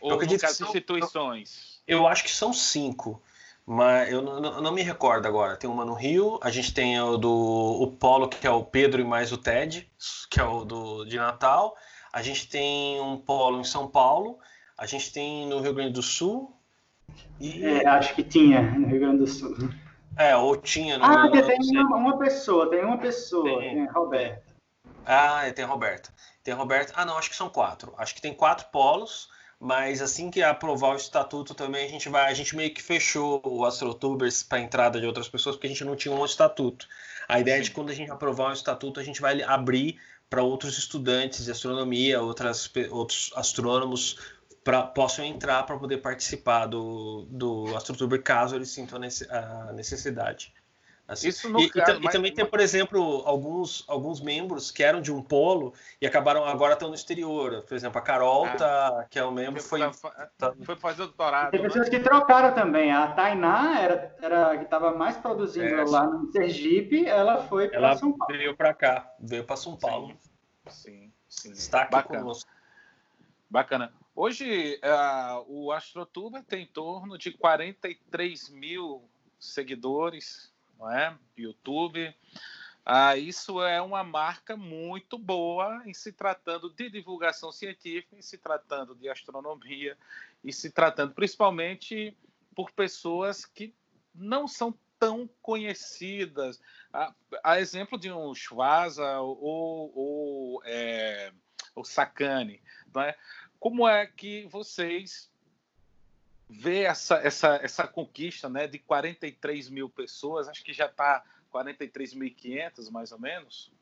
Ou, eu acredito caso, são, instituições? Eu, eu, acho que são cinco, mas eu não, não, não, me recordo agora. Tem uma no Rio, a gente tem o do o Polo, que é o Pedro e mais o Ted, que é o do, de Natal. A gente tem um polo em São Paulo, a gente tem no Rio Grande do Sul. E... É, acho que tinha no Rio Grande do Sul. É, ou tinha no Ah, tem uma, uma, pessoa, tem uma pessoa, tem, tem Roberta. Ah, tem a Roberta. Tem a Roberta. Ah, não, acho que são quatro. Acho que tem quatro polos mas assim que aprovar o estatuto também a gente vai, a gente meio que fechou o AstroTubers para entrada de outras pessoas porque a gente não tinha um estatuto. A ideia é de quando a gente aprovar o estatuto a gente vai abrir para outros estudantes de astronomia, outras, outros astrônomos pra, possam entrar para poder participar do, do AstroTuber caso eles sintam a necessidade. Assim. Isso no e, caso, e, mas, e também tem, por exemplo, alguns, alguns membros que eram de um polo e acabaram agora estão no exterior. Por exemplo, a Carol, ah, tá, que é um membro, foi, tá, foi fazer doutorado. Tem pessoas né? que trocaram também. A Tainá era, era que estava mais produzindo é, lá no Sergipe, ela foi para São Paulo. Veio para cá, veio para São Paulo. Sim, sim. Está aqui Bacana. conosco. Bacana. Hoje, uh, o AstroTuber tem em torno de 43 mil seguidores não é? YouTube. Ah, isso é uma marca muito boa em se tratando de divulgação científica, em se tratando de astronomia, e se tratando principalmente por pessoas que não são tão conhecidas. A, a exemplo de um Schwaza ou, ou é, o Sakane. Não é? Como é que vocês ver essa, essa, essa conquista né, de 43 mil pessoas, acho que já está 43.500 mais ou menos.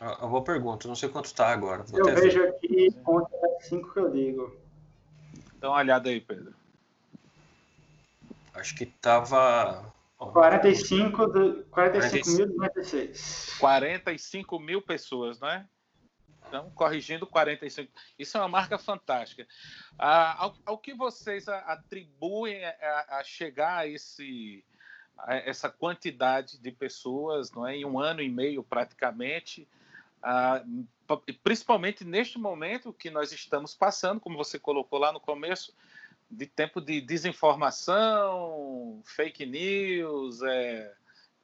Uma boa pergunta, não sei quanto está agora. Vou eu vejo ver. aqui, conta 5 que eu digo. Dá uma olhada aí, Pedro. Acho que estava. 45 do 45.096. 45 mil pessoas, não é? Então, corrigindo 45. Isso é uma marca fantástica. Ah, ao, ao, que vocês atribuem a, a chegar a, esse, a essa quantidade de pessoas não é? em um ano e meio, praticamente, ah, principalmente neste momento que nós estamos passando, como você colocou lá no começo, de tempo de desinformação, fake news, é,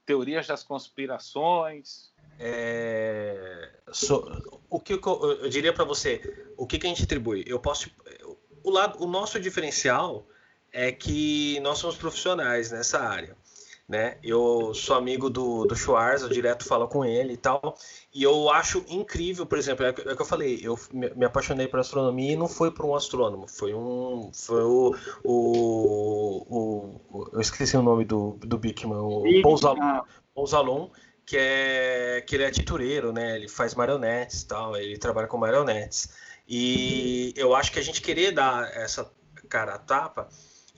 teorias das conspirações. É, so, que eu, eu diria para você, o que, que, a gente atribui? Eu posso, o lado, o nosso diferencial é que nós somos profissionais nessa área, né? Eu sou amigo do, do Schwarz, eu direto falo com ele e tal, e eu acho incrível, por exemplo, é, é o que eu falei, eu me, me apaixonei por astronomia e não foi por um astrônomo, foi um, foi o, o, o eu esqueci o nome do, do Bickman, o Paul Zalon, Paul Zalon que é que ele é titureiro, né? Ele faz marionetes, tal, ele trabalha com marionetes. E eu acho que a gente querer dar essa cara a tapa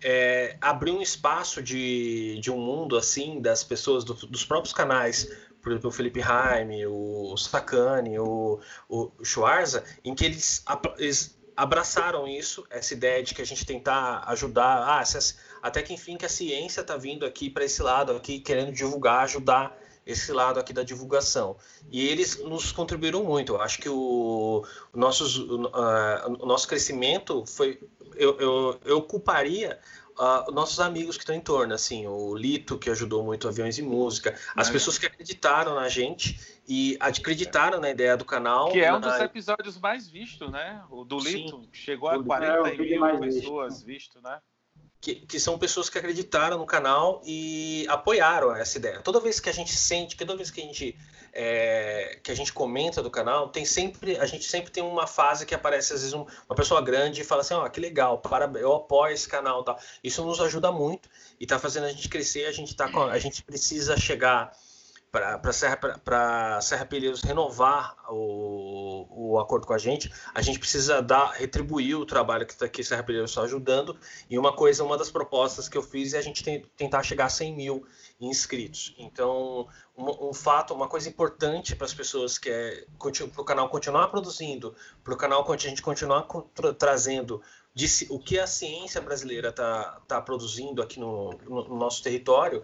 é, abrir um espaço de, de um mundo assim das pessoas do, dos próprios canais por exemplo, o Felipe Jaime, o Sacani, o, o Schwarza, em que eles, eles, abraçaram isso, essa ideia de que a gente tentar ajudar, ah, até que enfim que a ciência está vindo aqui para esse lado aqui, querendo divulgar, ajudar esse lado aqui da divulgação. E eles nos contribuíram muito. Eu acho que o, o, nossos, o, o nosso crescimento foi. Eu, eu, eu culparia uh, nossos amigos que estão em torno, assim, o Lito, que ajudou muito Aviões e Música, as é. pessoas que acreditaram na gente e acreditaram na ideia do canal. Que é um dos episódios mais vistos, né? O do Lito Sim. chegou a 40 é, mil pessoas visto, visto né? Que, que, são pessoas que acreditaram no canal e apoiaram essa ideia. Toda vez que a gente sente, toda vez que a gente é, que a gente comenta do canal, tem sempre a gente sempre tem uma fase que aparece às vezes um, uma pessoa grande e fala assim, ó, oh, que legal, para, eu apoio esse canal, tá? Isso nos ajuda muito e está fazendo a gente crescer. A gente tá com, a gente precisa chegar para Serra, Serra Pelheiros renovar o, o acordo com a gente, a gente precisa dar retribuir o trabalho que, tá, que Serra Pelheiros está ajudando. E uma coisa, uma das propostas que eu fiz é a gente tem, tentar chegar a 100 mil inscritos. Então, um, um fato, uma coisa importante para as pessoas que é para o canal continuar produzindo, para o canal a gente continuar tra trazendo o que a ciência brasileira está tá produzindo aqui no, no nosso território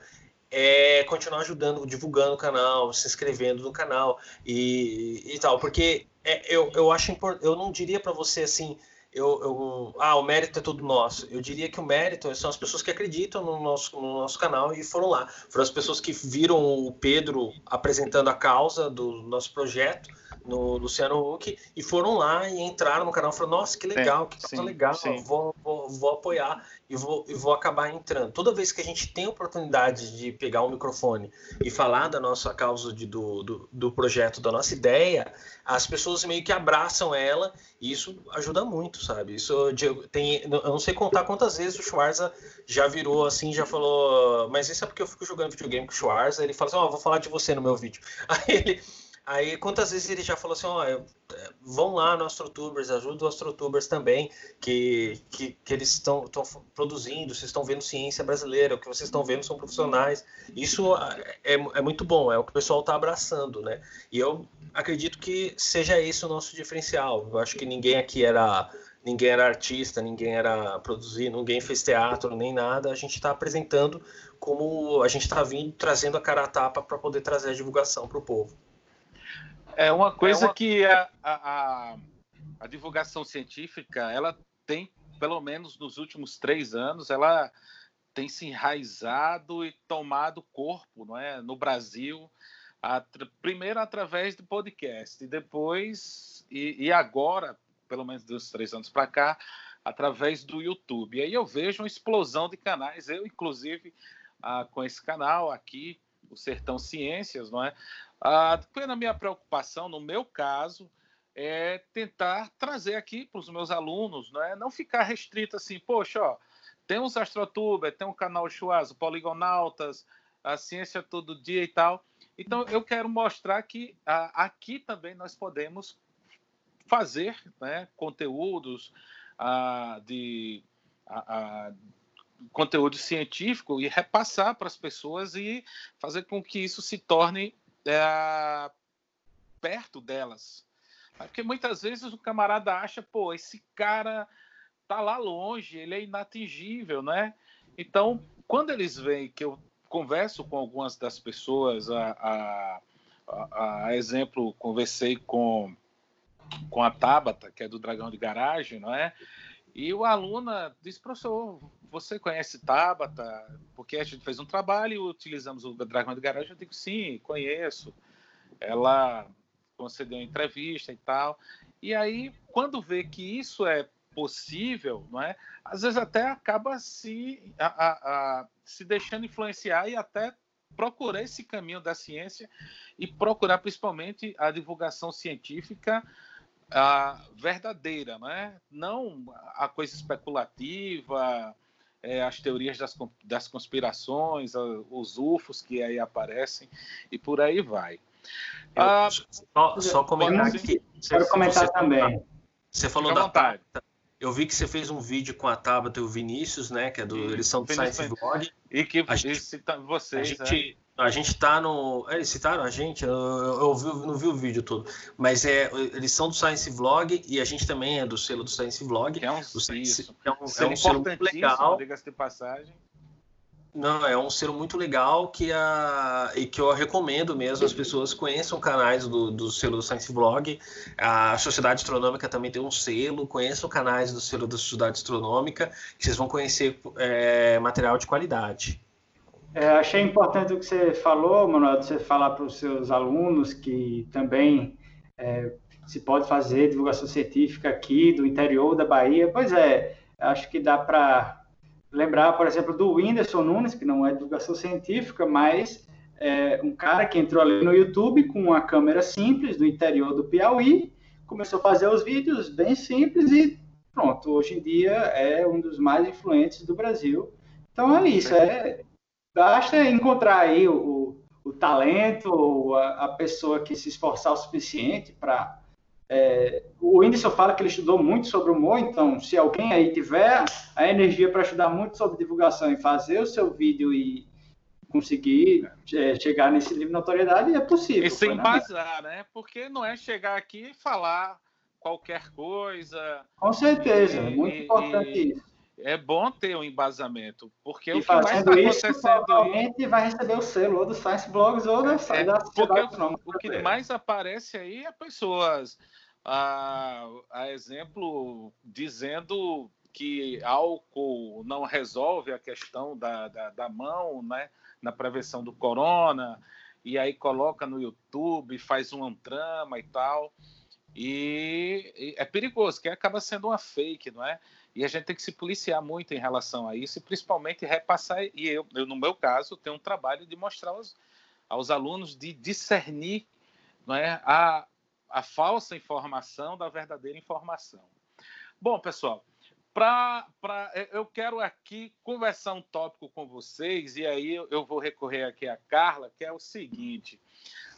é continuar ajudando, divulgando o canal, se inscrevendo no canal e, e tal, porque é, eu, eu acho importante, eu não diria para você assim, eu, eu, ah, o mérito é todo nosso. Eu diria que o mérito são as pessoas que acreditam no nosso, no nosso canal e foram lá. Foram as pessoas que viram o Pedro apresentando a causa do nosso projeto no Luciano Huck e foram lá e entraram no canal e falaram, nossa, que legal, que coisa legal, vou, vou, vou, apoiar e vou, e vou acabar entrando. Toda vez que a gente tem a oportunidade de pegar um microfone e falar da nossa causa de, do, do, do projeto, da nossa ideia, as pessoas meio que abraçam ela e isso ajuda muito, sabe? Isso tem, eu não sei contar quantas vezes o Schwarza já virou assim, já falou, mas isso é porque eu fico jogando videogame com o Schwarza, ele fala assim, ó, oh, vou falar de você no meu vídeo. Aí ele Aí quantas vezes ele já falou assim, ó, é, vão lá no AstroTubers, ajuda os AstroTubers também, que, que, que eles estão produzindo, vocês estão vendo ciência brasileira, o que vocês estão vendo são profissionais. Isso é, é muito bom, é o que o pessoal está abraçando, né? E eu acredito que seja esse o nosso diferencial. Eu acho que ninguém aqui era ninguém era artista, ninguém era produzir, ninguém fez teatro, nem nada. A gente está apresentando como a gente está vindo, trazendo a cara a tapa para poder trazer a divulgação para o povo. É uma coisa é uma... que a, a, a, divulgação científica, ela tem, pelo menos nos últimos três anos, ela tem se enraizado e tomado corpo, não é, no Brasil. A, primeiro através do podcast e depois e, e agora, pelo menos dos três anos para cá, através do YouTube. E aí eu vejo uma explosão de canais. Eu, inclusive, ah, com esse canal aqui, o Sertão Ciências, não é? A plena minha preocupação, no meu caso, é tentar trazer aqui para os meus alunos, não é? Não ficar restrito assim, poxa, ó, tem uns astrotubers, tem um canal Chuaz, Poligonautas, a ciência todo dia e tal. Então, eu quero mostrar que a, aqui também nós podemos fazer né, conteúdos a, de a, conteúdo científico e repassar para as pessoas e fazer com que isso se torne é, perto delas. Porque muitas vezes o camarada acha, pô, esse cara tá lá longe, ele é inatingível, né? Então, quando eles veem que eu converso com algumas das pessoas, a, a, a, exemplo, conversei com, com a Tabata, que é do Dragão de Garagem, não é? E o aluna disse, professor, você conhece Tabata? Porque a gente fez um trabalho e utilizamos o Dragão de Garagem. Eu digo, sim, conheço. Ela concedeu entrevista e tal. E aí, quando vê que isso é possível, não é? Às vezes até acaba se, a, a, a, se deixando influenciar e até procurar esse caminho da ciência e procurar principalmente a divulgação científica a verdadeira, né? não a coisa especulativa, é, as teorias das, das conspirações, os UFOs que aí aparecem e por aí vai. Ah, só, só comentar aqui. Quero comentar você também. Você falou da Tabata, Eu vi que você fez um vídeo com a Tabata e o Vinícius, né? Que é do Eles são do Science Vlog. E que a gente, vocês. A gente, é. A gente tá no. Eles citaram a gente? Eu, eu, eu vi, não vi o vídeo todo. Mas é, eles são do Science Vlog e a gente também é do selo do Science Vlog. Que é um, Science, é um, é um selo muito legal. Diga-se de passagem. Não, é um selo muito legal que a, e que eu recomendo mesmo as pessoas conheçam canais do, do selo do Science Blog. A Sociedade Astronômica também tem um selo, conheçam canais do selo da Sociedade Astronômica, que vocês vão conhecer é, material de qualidade. É, achei importante o que você falou, Manuel, você falar para os seus alunos que também é, se pode fazer divulgação científica aqui do interior da Bahia. Pois é, acho que dá para lembrar, por exemplo, do Whindersson Nunes, que não é divulgação científica, mas é um cara que entrou ali no YouTube com uma câmera simples do interior do Piauí, começou a fazer os vídeos bem simples e pronto, hoje em dia é um dos mais influentes do Brasil. Então é isso, é, basta encontrar aí o, o talento, a, a pessoa que se esforçar o suficiente para é, o Whindersson fala que ele estudou muito sobre humor, então se alguém aí tiver a energia para estudar muito sobre divulgação e fazer o seu vídeo e conseguir é, chegar nesse nível de notoriedade, é possível. E sem embasar, né? Porque não é chegar aqui e falar qualquer coisa. Com certeza, e, é muito importante e, isso. É bom ter um embasamento, porque e o que mais está acontecendo provavelmente vai receber o selo ou do Science Blogs ou da, é, da porque o, o que mais aparece aí é pessoas a, a exemplo dizendo que álcool não resolve a questão da, da, da, mão, né, na prevenção do corona, e aí coloca no YouTube, faz um drama e tal, e, e é perigoso, que acaba sendo uma fake, não é? E a gente tem que se policiar muito em relação a isso, e principalmente repassar, e eu, eu no meu caso, tenho um trabalho de mostrar aos, aos alunos de discernir não é, a, a falsa informação da verdadeira informação. Bom, pessoal, pra, pra, eu quero aqui conversar um tópico com vocês, e aí eu vou recorrer aqui a Carla, que é o seguinte: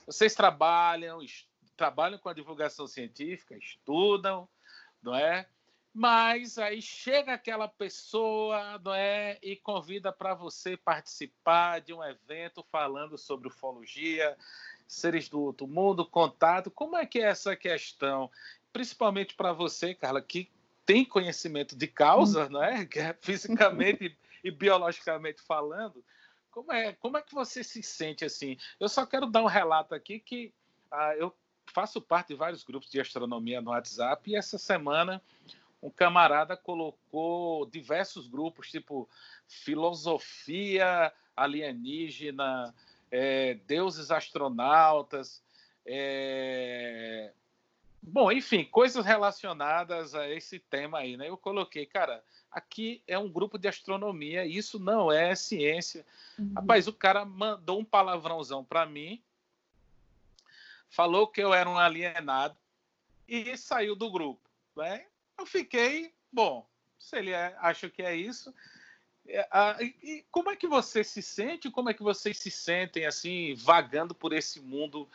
vocês trabalham, trabalham com a divulgação científica, estudam, não é? Mas aí chega aquela pessoa, não é, e convida para você participar de um evento falando sobre ufologia, seres do outro mundo, contato. Como é que é essa questão? Principalmente para você, Carla, que tem conhecimento de causa, não é? É fisicamente e biologicamente falando. Como é, como é que você se sente assim? Eu só quero dar um relato aqui que ah, eu faço parte de vários grupos de astronomia no WhatsApp e essa semana um camarada colocou diversos grupos, tipo filosofia alienígena, é, deuses astronautas, é... bom, enfim, coisas relacionadas a esse tema aí, né? Eu coloquei, cara, aqui é um grupo de astronomia, isso não é ciência. Uhum. Rapaz, o cara mandou um palavrãozão para mim, falou que eu era um alienado e saiu do grupo, né? Eu fiquei, bom, se ele é, acha que é isso, é, e como é que você se sente? Como é que vocês se sentem assim, vagando por esse mundo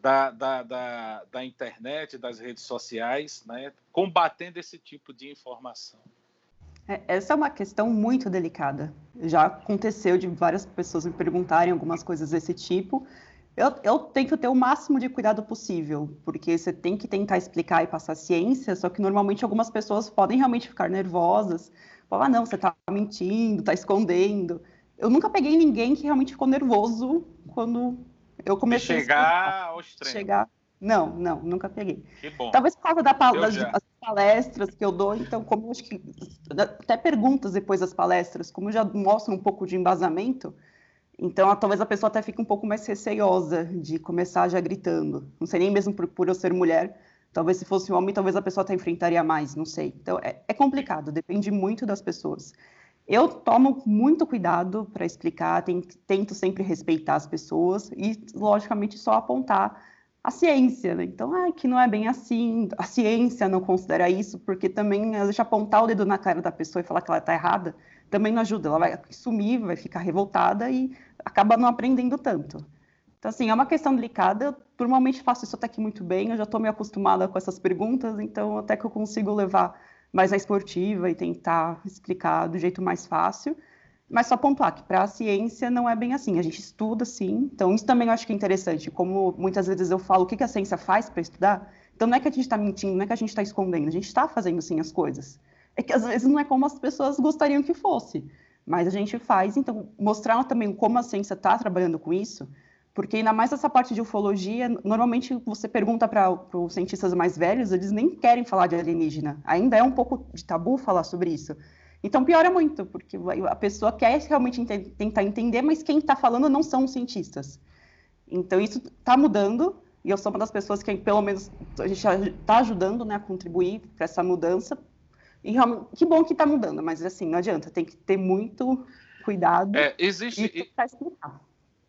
da, da, da, da internet, das redes sociais, né? combatendo esse tipo de informação? É, essa é uma questão muito delicada. Já aconteceu de várias pessoas me perguntarem algumas coisas desse tipo. Eu, eu tento ter o máximo de cuidado possível, porque você tem que tentar explicar e passar ciência, só que normalmente algumas pessoas podem realmente ficar nervosas, falar, ah, não, você está mentindo, está escondendo. Eu nunca peguei ninguém que realmente ficou nervoso quando eu comecei de chegar a ao extremo. Chegar. Não, não, nunca peguei. Que bom. Talvez por causa da, das, das, palestras que eu dou, então, como eu acho que. Até perguntas depois das palestras, como já mostram um pouco de embasamento, então talvez a pessoa até fique um pouco mais receiosa de começar já gritando. Não sei nem mesmo por, por eu ser mulher, Talvez se fosse um homem, talvez a pessoa até enfrentaria mais, não sei. Então é, é complicado, depende muito das pessoas. Eu tomo muito cuidado para explicar, tento sempre respeitar as pessoas e, logicamente, só apontar a ciência, né? Então, ah, que não é bem assim, a ciência não considera isso, porque também, às vezes, apontar o dedo na cara da pessoa e falar que ela está errada, também não ajuda. Ela vai sumir, vai ficar revoltada e acaba não aprendendo tanto. Então, assim, é uma questão delicada. Eu normalmente faço isso até aqui muito bem, eu já estou meio acostumada com essas perguntas, então até que eu consigo levar mais na esportiva e tentar explicar do jeito mais fácil. Mas só pontuar que para a ciência não é bem assim. A gente estuda sim. Então, isso também eu acho que é interessante. Como muitas vezes eu falo o que, que a ciência faz para estudar, então não é que a gente está mentindo, não é que a gente está escondendo, a gente está fazendo sim as coisas. É que às vezes não é como as pessoas gostariam que fosse. Mas a gente faz, então, mostrar também como a ciência está trabalhando com isso, porque ainda mais essa parte de ufologia, normalmente você pergunta para os cientistas mais velhos, eles nem querem falar de alienígena. Ainda é um pouco de tabu falar sobre isso. Então piora muito, porque a pessoa quer realmente ent tentar entender, mas quem está falando não são os cientistas. Então isso está mudando, e eu sou uma das pessoas que, pelo menos, a gente está ajudando né, a contribuir para essa mudança. E que bom que está mudando, mas assim, não adianta, tem que ter muito cuidado. É, existe. E explicar.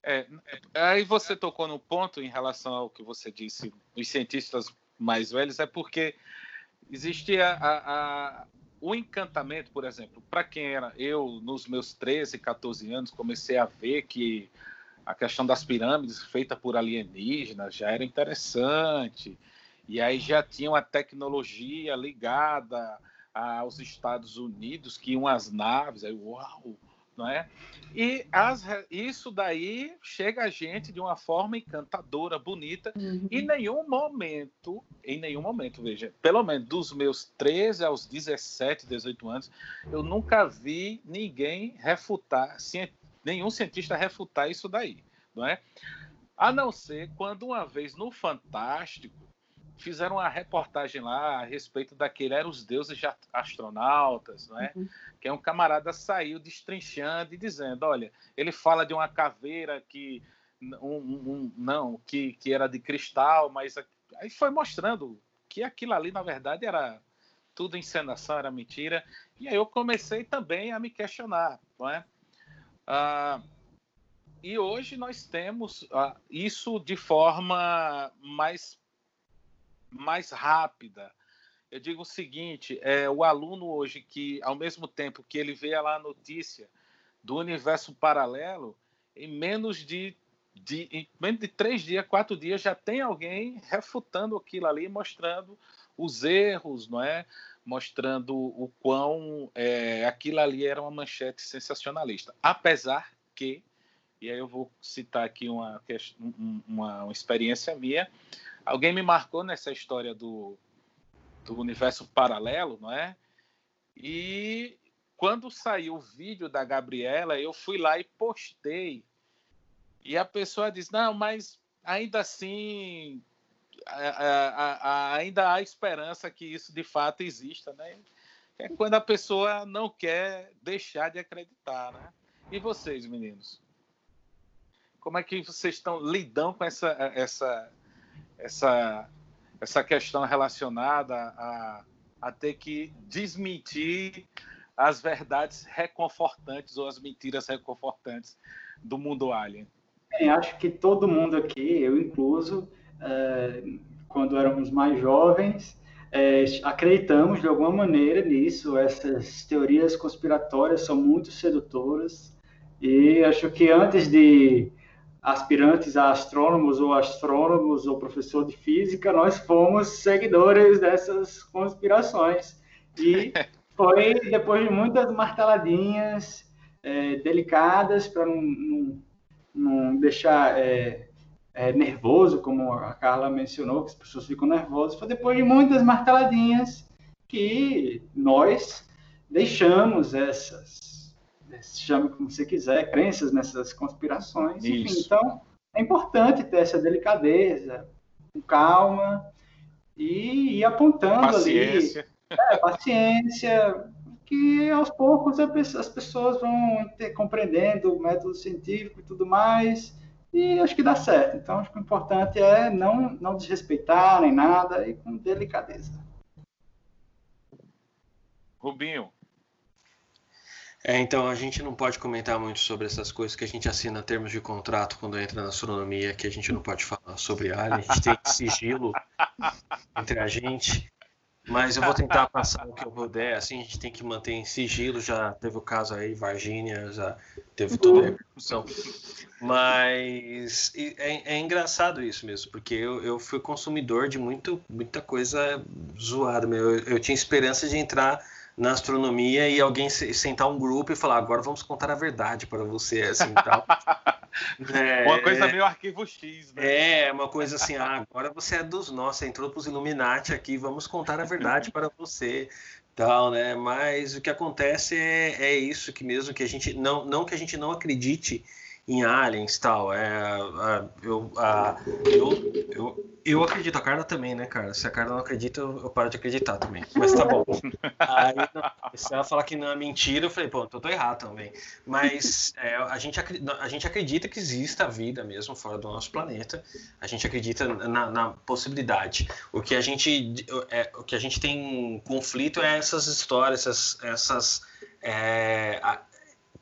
É, aí você tocou no ponto em relação ao que você disse, os cientistas mais velhos, é porque existe a, a, a, o encantamento, por exemplo, para quem era eu, nos meus 13, 14 anos, comecei a ver que a questão das pirâmides feita por alienígenas já era interessante, e aí já tinha uma tecnologia ligada aos Estados Unidos, que iam as naves, aí, uau, não é? E as, isso daí chega a gente de uma forma encantadora, bonita, uhum. e em nenhum momento, em nenhum momento, veja, pelo menos dos meus 13 aos 17, 18 anos, eu nunca vi ninguém refutar, nenhum cientista refutar isso daí, não é? A não ser quando uma vez no Fantástico fizeram uma reportagem lá a respeito daquele eram os deuses astronautas, não é? Uhum. Que é um camarada saiu destrinchando e dizendo, olha, ele fala de uma caveira que um, um, não, que, que era de cristal, mas aí foi mostrando que aquilo ali na verdade era tudo encenação, era mentira. E aí eu comecei também a me questionar, não é? Ah, e hoje nós temos ah, isso de forma mais mais rápida. Eu digo o seguinte: é, o aluno hoje que, ao mesmo tempo que ele vê lá a notícia do universo paralelo, em menos de, de, em menos de três dias, quatro dias, já tem alguém refutando aquilo ali, mostrando os erros, não é? Mostrando o quão é, aquilo ali era uma manchete sensacionalista. Apesar que, e aí eu vou citar aqui uma, uma, uma experiência minha, Alguém me marcou nessa história do, do universo paralelo, não é? E quando saiu o vídeo da Gabriela, eu fui lá e postei. E a pessoa diz: Não, mas ainda assim, a, a, a, ainda há esperança que isso de fato exista, né? É quando a pessoa não quer deixar de acreditar, né? E vocês, meninos? Como é que vocês estão lidando com essa, essa, essa, essa questão relacionada a, a ter que desmentir as verdades reconfortantes ou as mentiras reconfortantes do mundo alien. Bem, acho que todo mundo aqui, eu incluso, é, quando éramos mais jovens, é, acreditamos de alguma maneira nisso. Essas teorias conspiratórias são muito sedutoras e acho que antes de aspirantes a astrônomos ou astrônomos ou professor de física, nós fomos seguidores dessas conspirações. E foi depois de muitas marteladinhas é, delicadas para não, não, não, deixar é, é, nervoso, como a Carla mencionou, que as pessoas ficam nervosas, foi depois de muitas marteladinhas que nós deixamos essas chame como você quiser, crenças nessas conspirações. Enfim, então, é importante ter essa delicadeza, com calma, e ir apontando paciência. ali. É, paciência, que aos poucos as pessoas vão ter, compreendendo o método científico e tudo mais, e acho que dá certo. Então, acho que o importante é não, não desrespeitar nem nada, e com delicadeza. Rubinho, é, então a gente não pode comentar muito sobre essas coisas que a gente assina termos de contrato quando entra na astronomia, que a gente não pode falar sobre alien, a gente tem sigilo entre a gente. Mas eu vou tentar passar o que eu puder. Assim, a gente tem que manter em sigilo. Já teve o caso aí, Varginha, já teve toda a repercussão. Mas é, é engraçado isso mesmo, porque eu, eu fui consumidor de muito, muita coisa zoada. Eu, eu tinha esperança de entrar na astronomia e alguém sentar um grupo e falar agora vamos contar a verdade para você assim tal. É, uma coisa meio arquivo X né? é uma coisa assim ah, agora você é dos nossos entrou para os Illuminati aqui vamos contar a verdade para você tal né? Mas o que acontece é, é isso que mesmo que a gente não não que a gente não acredite em aliens tal. É, a, eu, a, eu, eu, eu acredito, a Carla também, né, cara? Se a Carla não acredita, eu, eu paro de acreditar também. Mas tá bom. Aí, se ela falar que não é mentira, eu falei, pô, eu tô errado também. Mas é, a, gente, a gente acredita que exista vida mesmo fora do nosso planeta. A gente acredita na, na possibilidade. O que a gente, é, o que a gente tem conflito é essas histórias, essas. essas é, a,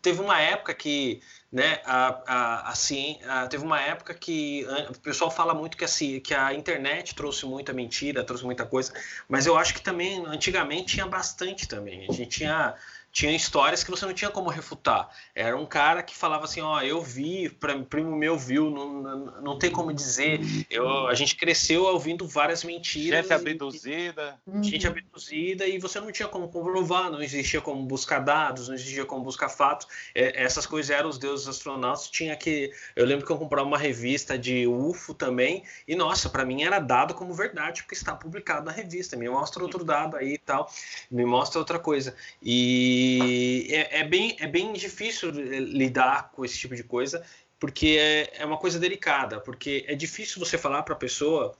teve uma época que né, a, a, assim, a, teve uma época que o pessoal fala muito que, assim, que a internet trouxe muita mentira, trouxe muita coisa, mas eu acho que também antigamente tinha bastante também. A gente tinha tinha histórias que você não tinha como refutar. Era um cara que falava assim, ó, eu vi, primo meu viu, não, não, não tem como dizer. Eu, a gente cresceu ouvindo várias mentiras. Gente abduzida. Gente abduzida e você não tinha como comprovar, não existia como buscar dados, não existia como buscar fatos. É, essas coisas eram os deuses astronautas. Tinha que... Eu lembro que eu comprava uma revista de UFO também e, nossa, para mim era dado como verdade, porque está publicado na revista. Me mostra outro dado aí e tal, me mostra outra coisa. E e é, é, bem, é bem difícil lidar com esse tipo de coisa, porque é, é uma coisa delicada, porque é difícil você falar para a pessoa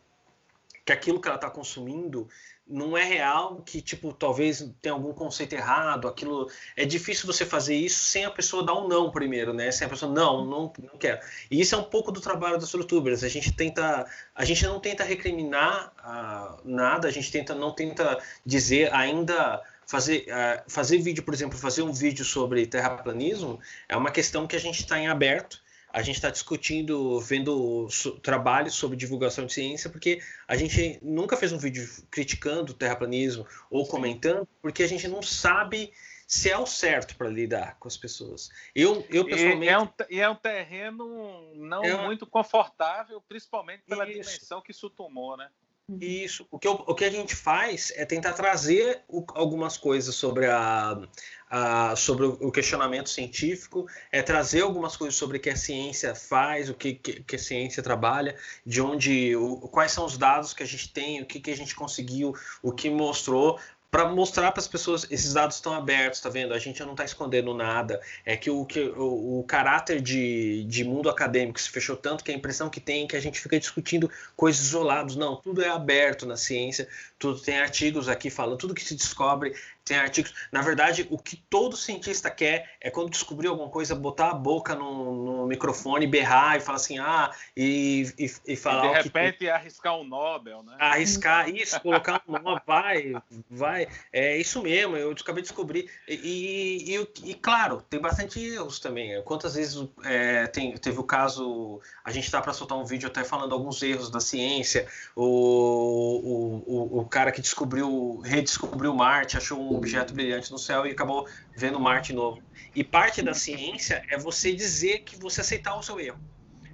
que aquilo que ela está consumindo não é real, que tipo talvez tenha algum conceito errado, aquilo é difícil você fazer isso sem a pessoa dar um não primeiro, né? Sem a pessoa não, não, não quero. E isso é um pouco do trabalho dos youtubers. A gente tenta, a gente não tenta recriminar uh, nada, a gente tenta não tenta dizer ainda fazer, uh, fazer vídeo, por exemplo, fazer um vídeo sobre terraplanismo é uma questão que a gente está em aberto. A gente está discutindo, vendo so, trabalhos sobre divulgação de ciência, porque a gente nunca fez um vídeo criticando o terraplanismo ou comentando, porque a gente não sabe se é o certo para lidar com as pessoas. Eu, eu pessoalmente. E é um, e é um terreno não é muito confortável, principalmente pela isso. dimensão que isso tomou, né? Uhum. Isso. O que, eu, o que a gente faz é tentar trazer o, algumas coisas sobre, a, a, sobre o questionamento científico, é trazer algumas coisas sobre o que a ciência faz, o que, que, que a ciência trabalha, de onde, o, quais são os dados que a gente tem, o que, que a gente conseguiu, o que mostrou, para mostrar para as pessoas esses dados estão abertos, tá vendo? A gente não está escondendo nada. É que o, que, o, o, caráter de, de mundo acadêmico se fechou tanto que a impressão que tem é que a gente fica discutindo coisas isoladas. Não, tudo é aberto na ciência, tudo tem artigos aqui falando, tudo que se descobre tem artigos. Na verdade, o que todo cientista quer é quando descobrir alguma coisa, botar a boca no, no microfone, berrar e falar assim, ah, e, e, e falar. E de repente que... arriscar um Nobel, né? Arriscar isso, colocar um Nobel, vai, vai. É isso mesmo, eu acabei de descobrir. E, e, e claro, tem bastante erros também. Quantas vezes é, tem, teve o caso, a gente está para soltar um vídeo até falando alguns erros da ciência, o, o, o, o cara que descobriu, redescobriu Marte, achou um objeto brilhante no céu e acabou vendo Marte novo. E parte da ciência é você dizer que você aceitar o seu erro.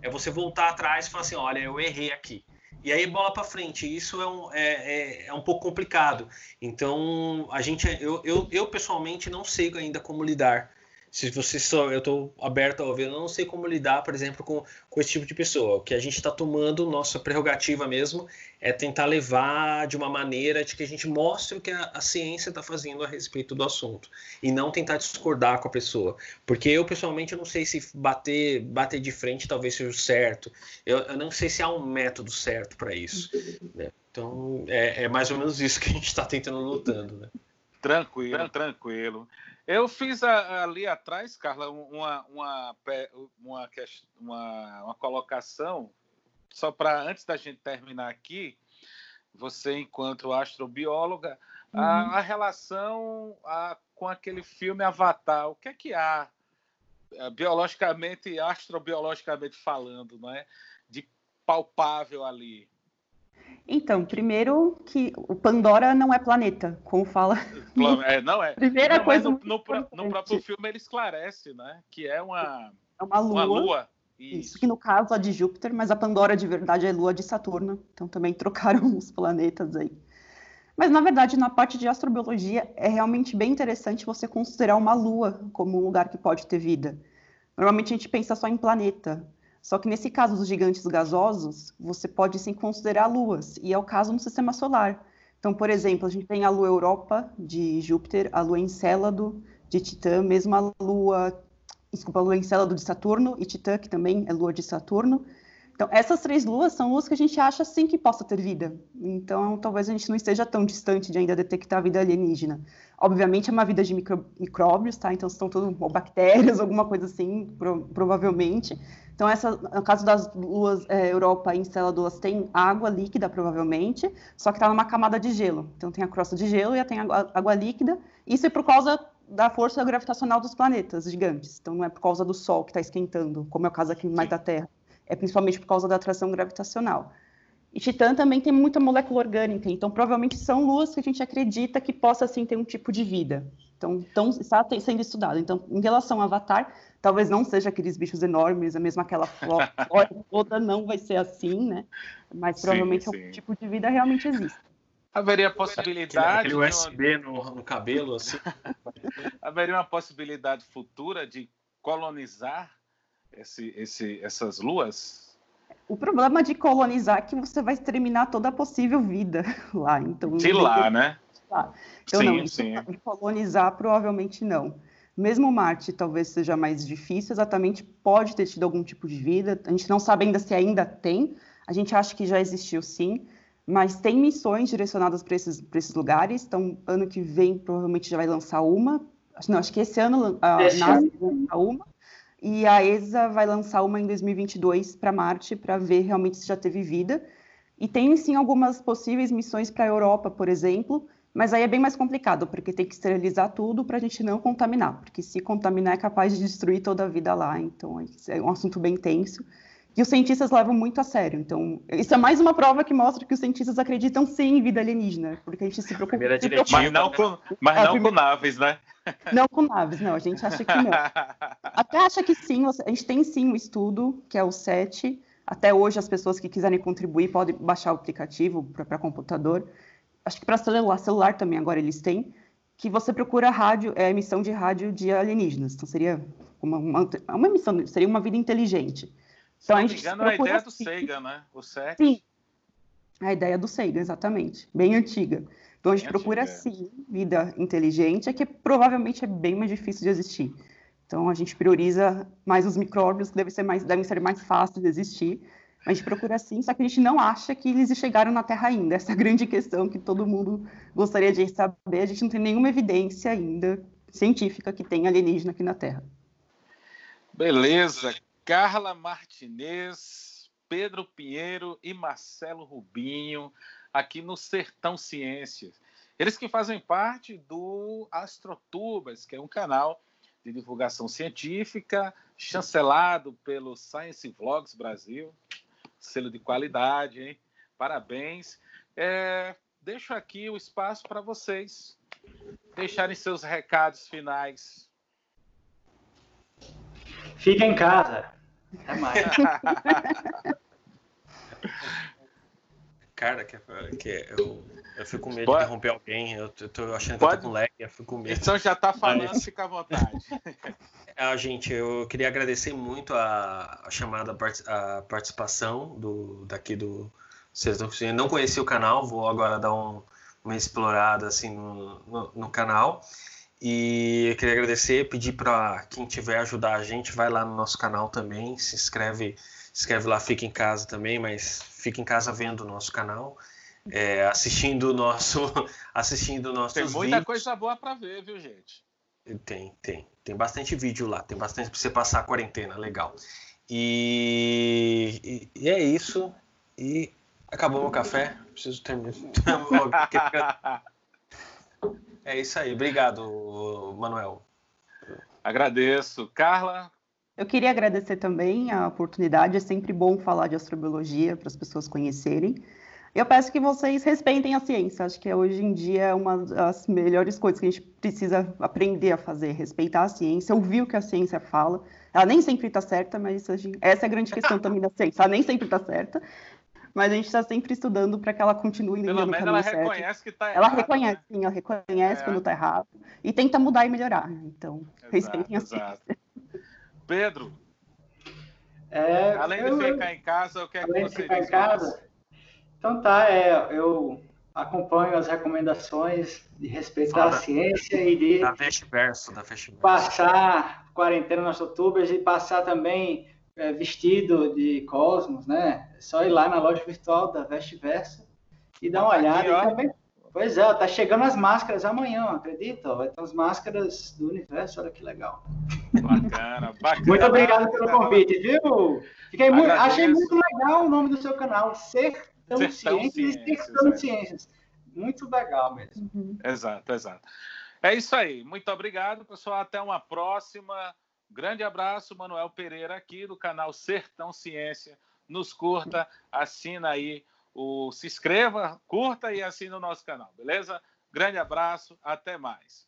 É você voltar atrás e falar assim, olha, eu errei aqui. E aí bola para frente. Isso é um, é, é, é, um pouco complicado. Então a gente, eu, eu, eu pessoalmente não sei ainda como lidar se você só eu estou aberto a ouvir, eu não sei como lidar, por exemplo, com, com esse tipo de pessoa. O que a gente está tomando, nossa prerrogativa mesmo, é tentar levar de uma maneira de que a gente mostre o que a, a ciência está fazendo a respeito do assunto e não tentar discordar com a pessoa, porque eu pessoalmente eu não sei se bater bater de frente talvez seja o certo. Eu, eu não sei se há um método certo para isso. Né? Então é, é mais ou menos isso que a gente está tentando lutando, né? Tranquilo, tranquilo. Eu fiz a, ali atrás, Carla, uma, uma, uma, uma, uma colocação, só para antes da gente terminar aqui, você, enquanto astrobióloga, uhum. a, a, relação a, com aquele filme Avatar, o que é que há, eh, biologicamente, astrobiologicamente falando, não é? de palpável ali? Então, primeiro que o Pandora não é planeta, como fala. É, não é. Primeira não, coisa. No, no, no, próprio filme ele esclarece, né? Que é uma, é uma lua. Uma lua. Isso. Isso. que no caso é de Júpiter, mas a Pandora de verdade é lua de Saturno. Então também trocaram os planetas aí. Mas, na verdade, na parte de astrobiologia, é realmente bem interessante você considerar uma lua como um lugar que pode ter vida. Normalmente a gente pensa só em planeta. Só que nesse caso dos gigantes gasosos, você pode sim considerar luas, e é o caso no sistema solar. Então, por exemplo, a gente tem a lua Europa de Júpiter, a lua Encélado de Titã, mesmo a lua, desculpa, a lua Encélado de Saturno e Titã, que também é lua de Saturno. Então, essas três luas são luas que a gente acha sim que possa ter vida. Então, talvez a gente não esteja tão distante de ainda detectar vida alienígena. Obviamente, é uma vida de micro, micróbios, tá? Então, são tudo ou bactérias, alguma coisa assim, pro, provavelmente. Então, essa, no caso das luas é, Europa e Enceladulas, tem água líquida, provavelmente, só que está numa camada de gelo. Então, tem a crosta de gelo e tem água, água líquida. Isso é por causa da força gravitacional dos planetas gigantes. Então, não é por causa do Sol que está esquentando, como é o caso aqui mais da Terra é principalmente por causa da atração gravitacional. E Titã também tem muita molécula orgânica, então provavelmente são luas que a gente acredita que possa sim ter um tipo de vida. Então, então está sendo estudado. Então, em relação ao Avatar, talvez não seja aqueles bichos enormes, a mesma aquela flora toda não vai ser assim, né? Mas provavelmente sim, sim. algum tipo de vida realmente existe. Haveria possibilidade. Aquele USB no, no cabelo, assim. Haveria uma possibilidade futura de colonizar esse, esse, essas luas? O problema de colonizar é que você vai exterminar toda a possível vida lá. Então, de lá, né? Lá. Então, sim, não, sim. Colonizar, provavelmente não. Mesmo Marte talvez seja mais difícil, exatamente pode ter tido algum tipo de vida. A gente não sabe ainda se ainda tem. A gente acha que já existiu sim, mas tem missões direcionadas para esses, esses lugares. Então, ano que vem provavelmente já vai lançar uma. Não, acho que esse ano a NASA vai lançar uma e a ESA vai lançar uma em 2022 para Marte para ver realmente se já teve vida. E tem sim algumas possíveis missões para a Europa, por exemplo, mas aí é bem mais complicado, porque tem que esterilizar tudo para a gente não contaminar, porque se contaminar é capaz de destruir toda a vida lá. Então é um assunto bem tenso. E os cientistas levam muito a sério. Então, isso é mais uma prova que mostra que os cientistas acreditam sim em vida alienígena, porque a gente se preocupa. Primeira diretiva, mas não com, mas não primeira... com naves, né? Não com naves, não, a gente acha que não. Até acha que sim, a gente tem sim um estudo, que é o SET. Até hoje, as pessoas que quiserem contribuir podem baixar o aplicativo para computador. Acho que para celular, celular também agora eles têm, que você procura rádio, é, emissão de rádio de alienígenas. Então seria uma, uma, uma emissão, seria uma vida inteligente. Então, Se não me engano, a ideia do Seiga, né? O SET. Sim, a ideia do Seiga, exatamente. Bem antiga. Então a gente procura sim vida inteligente, é que provavelmente é bem mais difícil de existir. Então a gente prioriza mais os micróbios, que devem ser mais, devem ser mais fáceis de existir. A gente procura sim, só que a gente não acha que eles chegaram na Terra ainda. Essa é a grande questão que todo mundo gostaria de saber. A gente não tem nenhuma evidência ainda científica que tem alienígena aqui na Terra. Beleza. Carla Martinez, Pedro Pinheiro e Marcelo Rubinho aqui no Sertão Ciências. Eles que fazem parte do Astrotubas, que é um canal de divulgação científica, chancelado pelo Science Vlogs Brasil, selo de qualidade, hein? Parabéns. É, deixo aqui o espaço para vocês deixarem seus recados finais. Fica em casa. Até mais. cara que, que eu, eu fico com medo Pode... de interromper alguém. Eu, eu tô achando que Pode... eu tô com lag, eu fico com medo. Então já tá falando, Mas... fica à vontade. ah, gente, eu queria agradecer muito a, a chamada a participação do, daqui do Vocês Não conheci o canal, vou agora dar um, uma explorada assim no, no, no canal. E eu queria agradecer, pedir para quem tiver ajudar a gente, vai lá no nosso canal também, se inscreve escreve lá Fica em Casa também, mas fica em casa vendo o nosso canal, é, assistindo o nosso, assistindo nossos Tem muita vídeos. coisa boa para ver, viu, gente? Tem, tem. Tem bastante vídeo lá, tem bastante para você passar a quarentena, legal. E, e, e é isso. E acabou meu café. Preciso terminar. é isso aí. Obrigado, Manuel. Agradeço. Carla, eu queria agradecer também a oportunidade, é sempre bom falar de astrobiologia para as pessoas conhecerem. Eu peço que vocês respeitem a ciência. Acho que hoje em dia é uma das melhores coisas que a gente precisa aprender a fazer, respeitar a ciência, ouvir o que a ciência fala. Ela nem sempre está certa, mas gente... essa é a grande questão também da ciência. Ela nem sempre está certa, mas a gente está sempre estudando para que ela continue Pelo menos ela certo. reconhece que está errado. Ela reconhece, né? sim, ela reconhece é. quando está errado e tenta mudar e melhorar. Então, exato, respeitem a exato. ciência. Pedro, é, além eu, de ficar em casa, o que é que você ficar diz? Em casa, então tá, é, eu acompanho as recomendações de respeitar Fala, a ciência e de da Vestiverso, da passar quarentena nas outubras e passar também é, vestido de Cosmos, né? É só ir lá na loja virtual da Vestiverso e dar uma olhada. Aqui, também... Pois é, tá chegando as máscaras amanhã, acredita? Vai ter as máscaras do universo, olha que legal. Bacana, bacana. Muito obrigado pelo convite, viu? Fiquei muito, achei muito legal o nome do seu canal, Ser Sertão, Ciências, Ciências e Sertão é. Ciências. Muito legal mesmo. Uhum. Exato, exato. É isso aí. Muito obrigado, pessoal. Até uma próxima. Grande abraço, Manuel Pereira, aqui do canal Sertão Ciência. Nos curta, assina aí, o, se inscreva, curta e assina o nosso canal, beleza? Grande abraço, até mais.